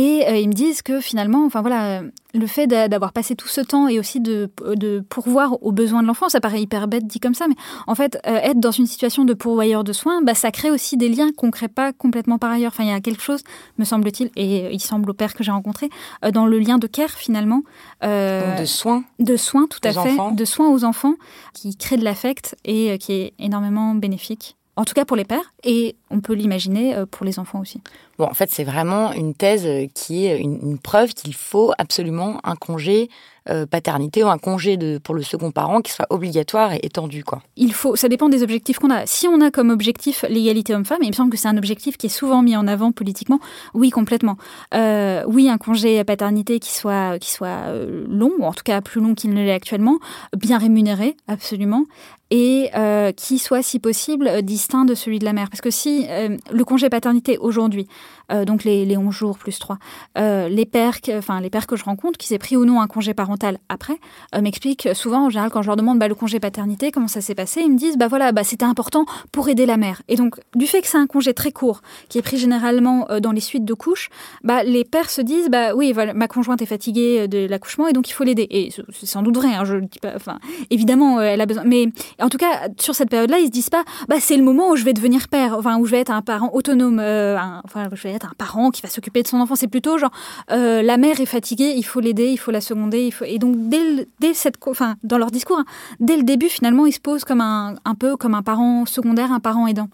Et euh, ils me disent que finalement, enfin voilà, le fait d'a- d'avoir passé tout ce temps et aussi de, de pourvoir aux besoins de l'enfant, ça paraît hyper bête dit comme ça, mais en fait, euh, être dans une situation de pourvoyeur de soins, bah, ça crée aussi des liens qu'on ne crée pas complètement par ailleurs. Enfin, il y a quelque chose, me semble-t-il, et euh, il semble au père que j'ai rencontré, euh, dans le lien de care finalement. de soins. de soins, tout à fait, enfants. de soins aux enfants, qui crée de l'affect et qui est énormément bénéfique. En tout cas pour les pères, et on peut l'imaginer euh, pour les enfants aussi. Bon, en fait, c'est vraiment une thèse euh, qui est une, une preuve qu'il faut absolument un congé euh, paternité ou un congé de, pour le second parent qui soit obligatoire et étendu, quoi. Il faut, ça dépend des objectifs qu'on a. Si on a comme objectif l'égalité homme-femme, et il me semble que c'est un objectif qui est souvent mis en avant politiquement, oui, complètement. Euh, oui, un congé paternité qui soit, qui soit long, ou en tout cas plus long qu'il ne l'est actuellement, bien rémunéré, absolument, et euh, qui soit, si possible, distinct de celui de la mère. Parce que si euh, le congé paternité aujourd'hui, euh, donc les, les 11 jours plus 3, euh, les pères, que- enfin les pères que je rencontre, qui s'est pris ou non un congé parental après, m'expliquent souvent, en général, quand je leur demande bah, le congé paternité, comment ça s'est passé, ils me disent, bah voilà, bah, c'était important pour aider la mère. Et donc, du fait que c'est un congé très court, qui est pris généralement dans les suites de couches, bah, les pères se disent, bah oui, ma conjointe est fatiguée de l'accouchement et donc il faut l'aider. Et c'est sans doute vrai, hein, je dis pas, enfin, évidemment, elle a besoin. Mais en tout cas, sur cette période-là, ils se disent pas, bah c'est le moment où je vais devenir père, enfin, où je vais être un parent autonome, euh, un- je vais être un parent qui va s'occuper de son enfant. C'est plutôt genre, euh, la mère est fatiguée, il faut l'aider, il faut la seconder, et donc dès, cette, enfin, dans leur discours, hein, dès le début, finalement, ils se posent comme un peu comme un parent secondaire, un parent aidant.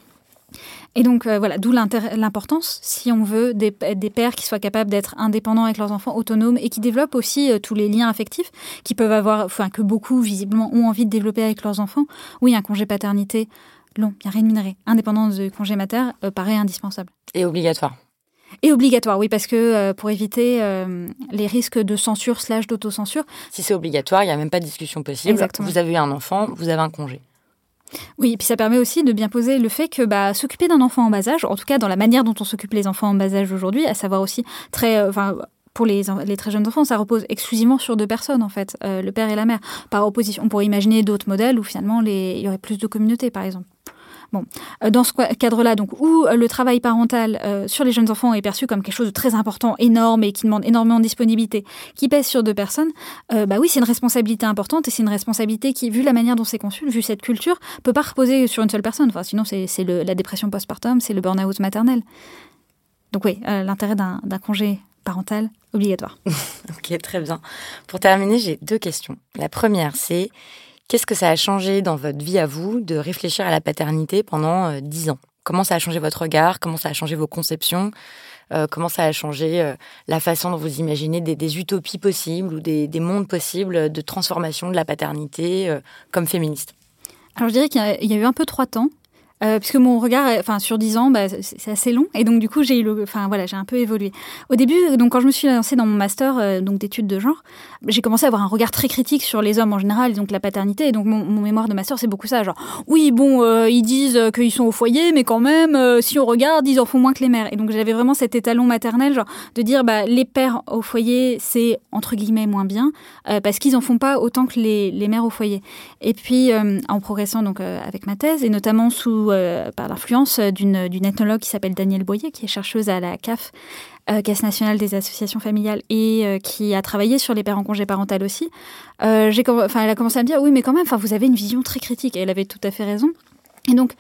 Et donc euh, voilà, d'où l'importance, si on veut, des, des pères qui soient capables d'être indépendants avec leurs enfants, autonomes, et qui développent aussi euh, tous les liens affectifs qu'ils peuvent avoir, enfin que beaucoup visiblement ont envie de développer avec leurs enfants. Oui, un congé paternité long, bien rémunéré, indépendant du congé mater, euh, paraît indispensable. Et obligatoire. Et obligatoire, oui, parce que euh, pour éviter euh, les risques de censure slash d'autocensure, Si c'est obligatoire, il n'y a même pas de discussion possible. Exactement. Vous avez eu un enfant, vous avez un congé. Oui, et puis ça permet aussi de bien poser le fait que bah, s'occuper d'un enfant en bas âge, en tout cas dans la manière dont on s'occupe les enfants en bas âge aujourd'hui, à savoir aussi très, euh, enfin. pour les, les très jeunes enfants, ça repose exclusivement sur deux personnes, en fait, euh, le père et la mère. Par opposition, on pourrait imaginer d'autres modèles où finalement il y aurait plus de communautés, par exemple. Euh, dans ce cadre-là, donc où euh, le travail parental euh, sur les jeunes enfants est perçu comme quelque chose de très important, énorme et qui demande énormément de disponibilité, qui pèse sur deux personnes, bah oui, c'est une responsabilité importante et c'est une responsabilité qui, vu la manière dont c'est conçu, vu cette culture, peut pas reposer sur une seule personne. Sinon, c'est la dépression postpartum, c'est le burn-out maternel. Donc oui, l'intérêt d'un congé parental obligatoire. (laughs) Ok, très bien. Pour terminer, j'ai deux questions. La première, c'est qu'est-ce que ça a changé dans votre vie à vous de réfléchir à la paternité pendant euh, dix ans? Comment ça a changé votre regard? Comment ça a changé vos conceptions? Euh, Comment ça a changé euh, la façon dont vous imaginez des, utopies possibles ou des, des mondes possibles de transformation de la paternité comme féministe? Alors je dirais qu'il y a eu un peu trois temps. Euh, puisque mon regard, enfin sur 10 ans, bah, c'est assez long, et donc du coup j'ai eu, enfin voilà, j'ai un peu évolué. Au début, donc quand je me suis lancée dans mon master euh, donc d'études de genre, j'ai commencé à avoir un regard très critique sur les hommes en général, donc la paternité, et donc mon, mémoire de master c'est beaucoup ça, genre oui bon, euh, ils disent qu'ils sont au foyer, mais quand même, si on regarde, ils en font moins que les mères, et donc j'avais vraiment cet étalon maternel, genre de dire bah les pères au foyer c'est entre guillemets moins bien, parce qu'ils en font pas autant que les, les mères au foyer. Et puis, en progressant donc avec ma thèse, et notamment sous euh, par l'influence d'une ethnologue qui s'appelle Danielle Boyer, qui est chercheuse à la CAF, euh, Caisse nationale des associations familiales, et euh, qui a travaillé sur les pères en congé parental aussi. Euh, j'ai, elle a commencé à me dire, oui, mais quand même, enfin, vous avez une vision très critique, et elle avait tout à fait raison. Et donc,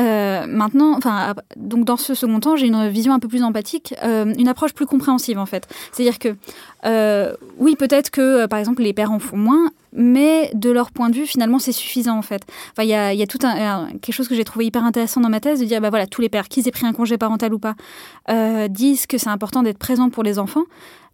euh, maintenant, enfin, donc dans ce second temps, j'ai une vision un peu plus empathique, euh, une approche plus compréhensive en fait. C'est-à-dire que, euh, oui, peut-être que, par exemple, les pères en font moins, mais de leur point de vue, finalement, c'est suffisant en fait. Enfin, il y a, tout quelque chose que j'ai trouvé hyper intéressant dans ma thèse de dire, bah voilà, tous les pères, qu'ils aient pris un congé parental ou pas, disent que c'est important d'être présent pour les enfants.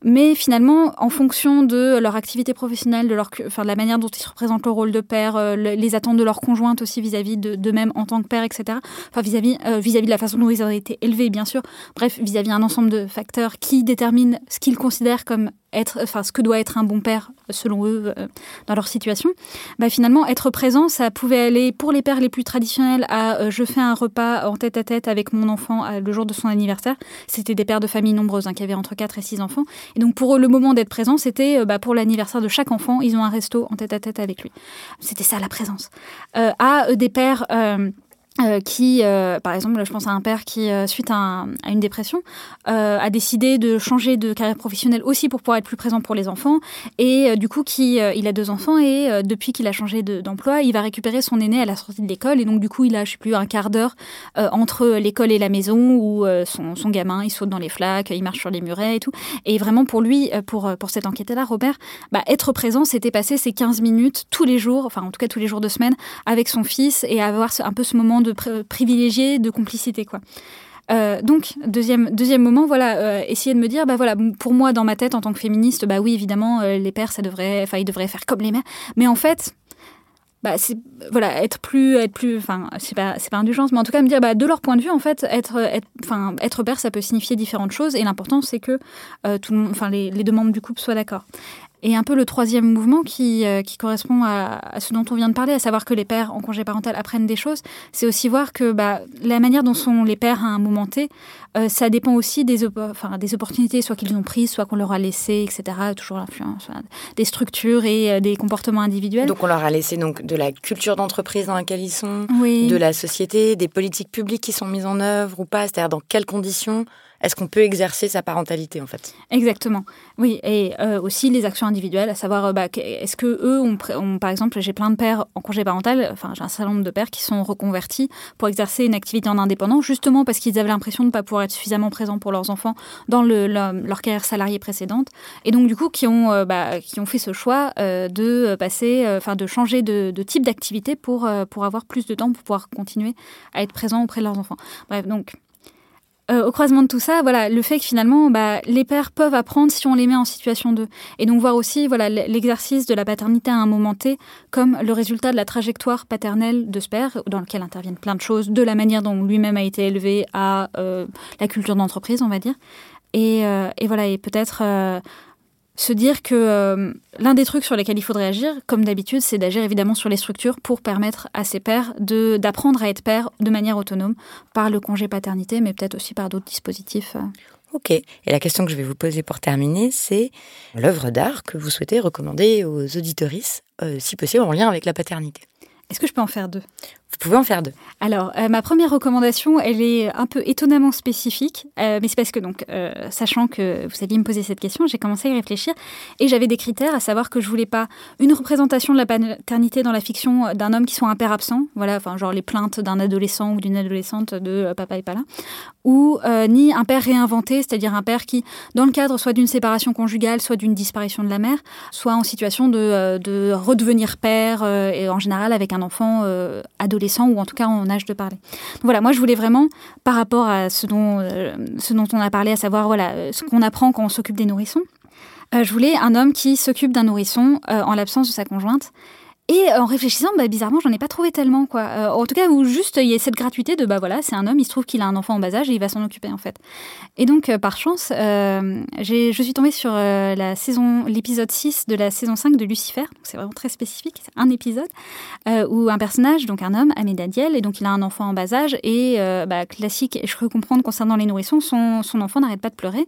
Mais finalement, en fonction de leur activité professionnelle, de, leur, enfin, de la manière dont ils se représentent le rôle de père, euh, les attentes de leur conjointe aussi vis-à-vis d'eux-mêmes en tant que père, etc. Enfin, vis-à-vis euh, vis-à-vis de la façon dont ils ont été élevés, bien sûr. Bref, vis-à-vis un ensemble de facteurs qui déterminent ce qu'ils considèrent comme être, enfin, ce que doit être un bon père selon eux euh, dans leur situation. Bah, finalement, être présent, ça pouvait aller pour les pères les plus traditionnels à je fais un repas en tête à tête avec mon enfant le jour de son anniversaire. C'était des pères de famille nombreuses hein, qui avaient entre 4 et 6 enfants. Et donc pour eux, le moment d'être présent, c'était euh, bah, pour l'anniversaire de chaque enfant, ils ont un resto en tête à tête avec lui. C'était ça la présence. Euh, à euh, des pères euh, qui, euh, par exemple, je pense à un père qui, euh, suite à, une dépression, a décidé de changer de carrière professionnelle aussi pour pouvoir être plus présent pour les enfants. Et du coup, qui, il a deux enfants et depuis qu'il a changé d'emploi, il va récupérer son aîné à la sortie de l'école. Et donc, du coup, il a, je sais plus, un quart d'heure entre l'école et la maison où son, son, gamin, il saute dans les flaques, il marche sur les murets et tout. Et vraiment, pour lui, pour, pour cette enquête-là, Robert, bah, être présent, c'était passer ces 15 minutes tous les jours, enfin, en tout cas tous les jours de semaine, avec son fils et avoir un peu ce moment de privilégié de complicité, quoi. Euh, donc deuxième deuxième moment, voilà, euh, essayer de me dire, bah voilà, pour moi dans ma tête en tant que féministe, bah oui évidemment euh, les pères ça devrait, enfin ils devraient faire comme les mères, mais en fait, bah c'est voilà être plus être plus, enfin c'est pas c'est pas indulgence, mais en tout cas me dire, bah de leur point de vue en fait être enfin être père ça peut signifier différentes choses et l'important c'est que tout enfin les, les deux membres du couple soient d'accord. Et un peu le troisième mouvement qui, euh, qui correspond à, ce dont on vient de parler, à savoir que les pères en congé parental apprennent des choses, c'est aussi voir que bah, la manière dont sont les pères à un moment T, euh, ça dépend aussi des, enfin, des opportunités, soit qu'ils ont prises, soit qu'on leur a laissé, etc. Toujours l'influence des structures et euh, des comportements individuels. Donc on leur a laissé donc de la culture d'entreprise dans laquelle ils sont, de la société, des politiques publiques qui sont mises en œuvre ou pas, c'est-à-dire dans quelles conditions est-ce qu'on peut exercer sa parentalité en fait? Exactement. Oui, et euh, aussi les actions individuelles, à savoir, euh, bah, est-ce que eux, ont, par exemple, j'ai plein de pères en congé parental, enfin j'ai un certain nombre de pères qui sont reconvertis pour exercer une activité en indépendant, justement parce qu'ils avaient l'impression de ne pas pouvoir être suffisamment présents pour leurs enfants dans le, leur carrière salariée précédente, et donc du coup qui ont, euh, bah, qui ont fait ce choix de passer, enfin de changer de, de type d'activité pour, pour avoir plus de temps pour pouvoir continuer à être présents auprès de leurs enfants. Bref, donc euh, au croisement de tout ça, voilà, le fait que finalement, bah, les pères peuvent apprendre si on les met en situation d'eux. Et donc voir aussi, voilà, l'exercice de la paternité à un moment T comme le résultat de la trajectoire paternelle de ce père, dans lequel interviennent plein de choses, de la manière dont lui-même a été élevé à euh, la culture d'entreprise, on va dire. Et, euh, et voilà, et peut-être se dire que euh, l'un des trucs sur lesquels il faudrait agir, comme d'habitude, c'est d'agir évidemment sur les structures pour permettre à ces pères d'apprendre à être pères de manière autonome par le congé paternité, mais peut-être aussi par d'autres dispositifs. Euh. Ok. Et la question que je vais vous poser pour terminer, c'est l'œuvre d'art que vous souhaitez recommander aux auditorices, euh, si possible en lien avec la paternité. Est-ce que je peux en faire deux? Vous pouvez en faire deux. Alors, euh, ma première recommandation, elle est un peu étonnamment spécifique, euh, mais c'est parce que, donc, euh, sachant que vous alliez me poser cette question, j'ai commencé à y réfléchir et j'avais des critères, à savoir que je voulais pas une représentation de la paternité dans la fiction d'un homme qui soit un père absent, voilà, enfin, genre les plaintes d'un adolescent ou d'une adolescente de papa et pas là, ou ni un père réinventé, c'est-à-dire un père qui, dans le cadre soit d'une séparation conjugale, soit d'une disparition de la mère, soit en situation de, de redevenir père, et en général avec un enfant adolescent ou en tout cas en âge de parler. voilà, moi je voulais vraiment, par rapport à ce dont, euh, ce dont on a parlé, à savoir voilà, ce qu'on apprend quand on s'occupe des nourrissons, euh, je voulais un homme qui s'occupe d'un nourrisson euh, en l'absence de sa conjointe et en réfléchissant, bah, bizarrement, j'en ai pas trouvé tellement, quoi. Euh, en tout cas, où juste il y a cette gratuité de, bah voilà, c'est un homme, il se trouve qu'il a un enfant en bas âge et il va s'en occuper, en fait. Et donc, euh, par chance, euh, je suis tombée sur la l'épisode 6 de la saison 5 de Lucifer. C'est vraiment très spécifique. C'est un épisode où un personnage, donc un homme, Ahmed Adiel, et donc il a un enfant en bas âge et, bah, classique, et je peux comprendre concernant les nourrissons, son, son enfant n'arrête pas de pleurer.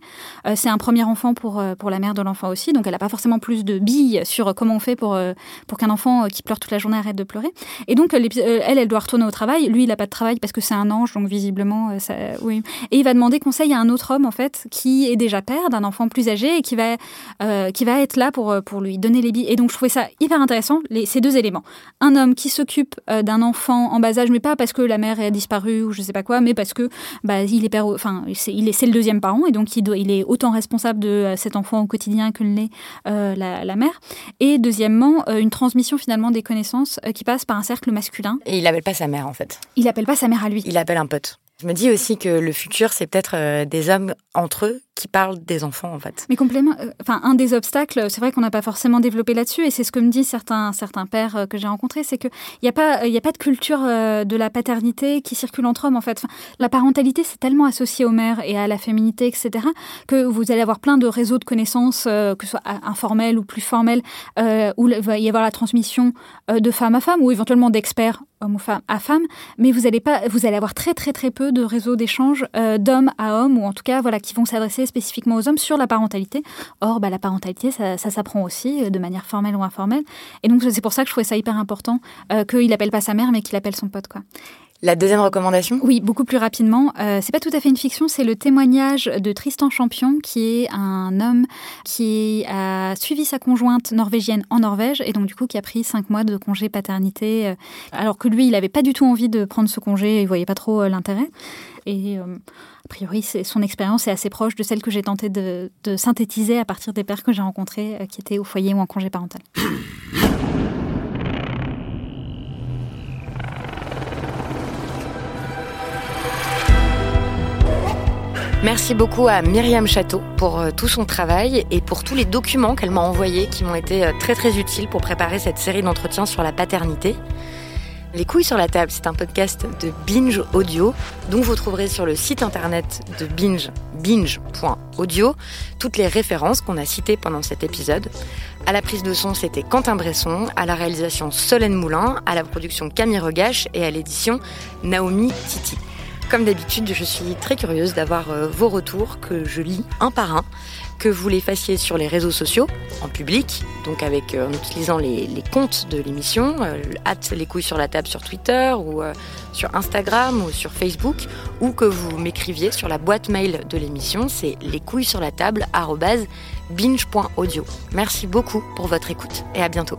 c'est un premier enfant pour, pour la mère de l'enfant aussi, donc elle a pas forcément plus de billes sur comment on fait pour, pour qu'un enfant qui pleure toute la journée arrête de pleurer. Et donc, euh, elle, elle doit retourner au travail. Lui, il n'a pas de travail parce que c'est un ange, donc visiblement, euh, ça, oui. Et il va demander conseil à un autre homme, en fait, qui est déjà père d'un enfant plus âgé et qui va, euh, qui va être là pour, pour lui donner les billes. Et donc, je trouvais ça hyper intéressant, les, ces deux éléments. Un homme qui s'occupe d'un enfant en bas âge, mais pas parce que la mère a disparu ou je sais pas quoi, mais parce que bah, il est père, enfin, c'est, est, le deuxième parent et donc il, est autant responsable de cet enfant au quotidien que l'est la, la, mère. Et deuxièmement, une transmission finalement des connaissances euh, qui passent par un cercle masculin. Et il n'appelle pas sa mère en fait. Il appelle pas sa mère à lui. Il appelle un pote. Je me dis aussi que le futur, c'est peut-être euh, des hommes entre eux qui parle des enfants en fait. Mais complément, euh, enfin un des obstacles, c'est vrai qu'on n'a pas forcément développé là-dessus, et c'est ce que me disent certains certains pères euh, que j'ai rencontrés, c'est que il n'y a pas il a pas de culture euh, de la paternité qui circule entre hommes en fait. la parentalité c'est tellement associé aux mères et à la féminité etc que vous allez avoir plein de réseaux de connaissances que ce soit informels ou plus formels où il va y avoir la transmission de femme à femme ou éventuellement d'experts homme ou femme à femme, mais vous allez pas, vous allez avoir très très très peu de réseaux d'échange euh, d'hommes à hommes ou en tout cas voilà qui vont s'adresser spécifiquement aux hommes sur la parentalité. Or, bah, la parentalité, ça, ça s'apprend aussi euh, de manière formelle ou informelle. Et donc c'est pour ça que je trouvais ça hyper important euh, qu'il appelle pas sa mère, mais qu'il appelle son pote quoi. La deuxième recommandation? Oui, beaucoup plus rapidement. Euh, c'est pas tout à fait une fiction, c'est le témoignage de Tristan Champion, qui est un homme qui a suivi sa conjointe norvégienne en Norvège et donc du coup qui a pris cinq mois de congé paternité, euh, alors que lui, il avait pas du tout envie de prendre ce congé, il voyait pas trop euh, l'intérêt. Et euh, a priori, son expérience est assez proche de celle que j'ai tenté de, synthétiser à partir des pères que j'ai rencontrés euh, qui étaient au foyer ou en congé parental. Merci beaucoup à Myriam Château pour euh, tout son travail et pour tous les documents qu'elle m'a envoyés qui m'ont été très très utiles pour préparer cette série d'entretiens sur la paternité. Les couilles sur la table, c'est un podcast de Binge Audio, dont vous trouverez sur le site internet de Binge, binge.audio, toutes les références qu'on a citées pendant cet épisode. À la prise de son, c'était Quentin Bresson, à la réalisation Solène Moulin, à la production Camille Regache et à l'édition Naomi Titi. Comme d'habitude, je suis très curieuse d'avoir euh, vos retours que je lis un par un, que vous les fassiez sur les réseaux sociaux, en public, donc euh, en utilisant les, comptes de l'émission, euh, les couilles sur la table sur Twitter ou euh, sur Instagram ou sur Facebook, ou que vous m'écriviez sur la boîte mail de l'émission, c'est les couilles sur la table binge.audio. Merci beaucoup pour votre écoute et à bientôt.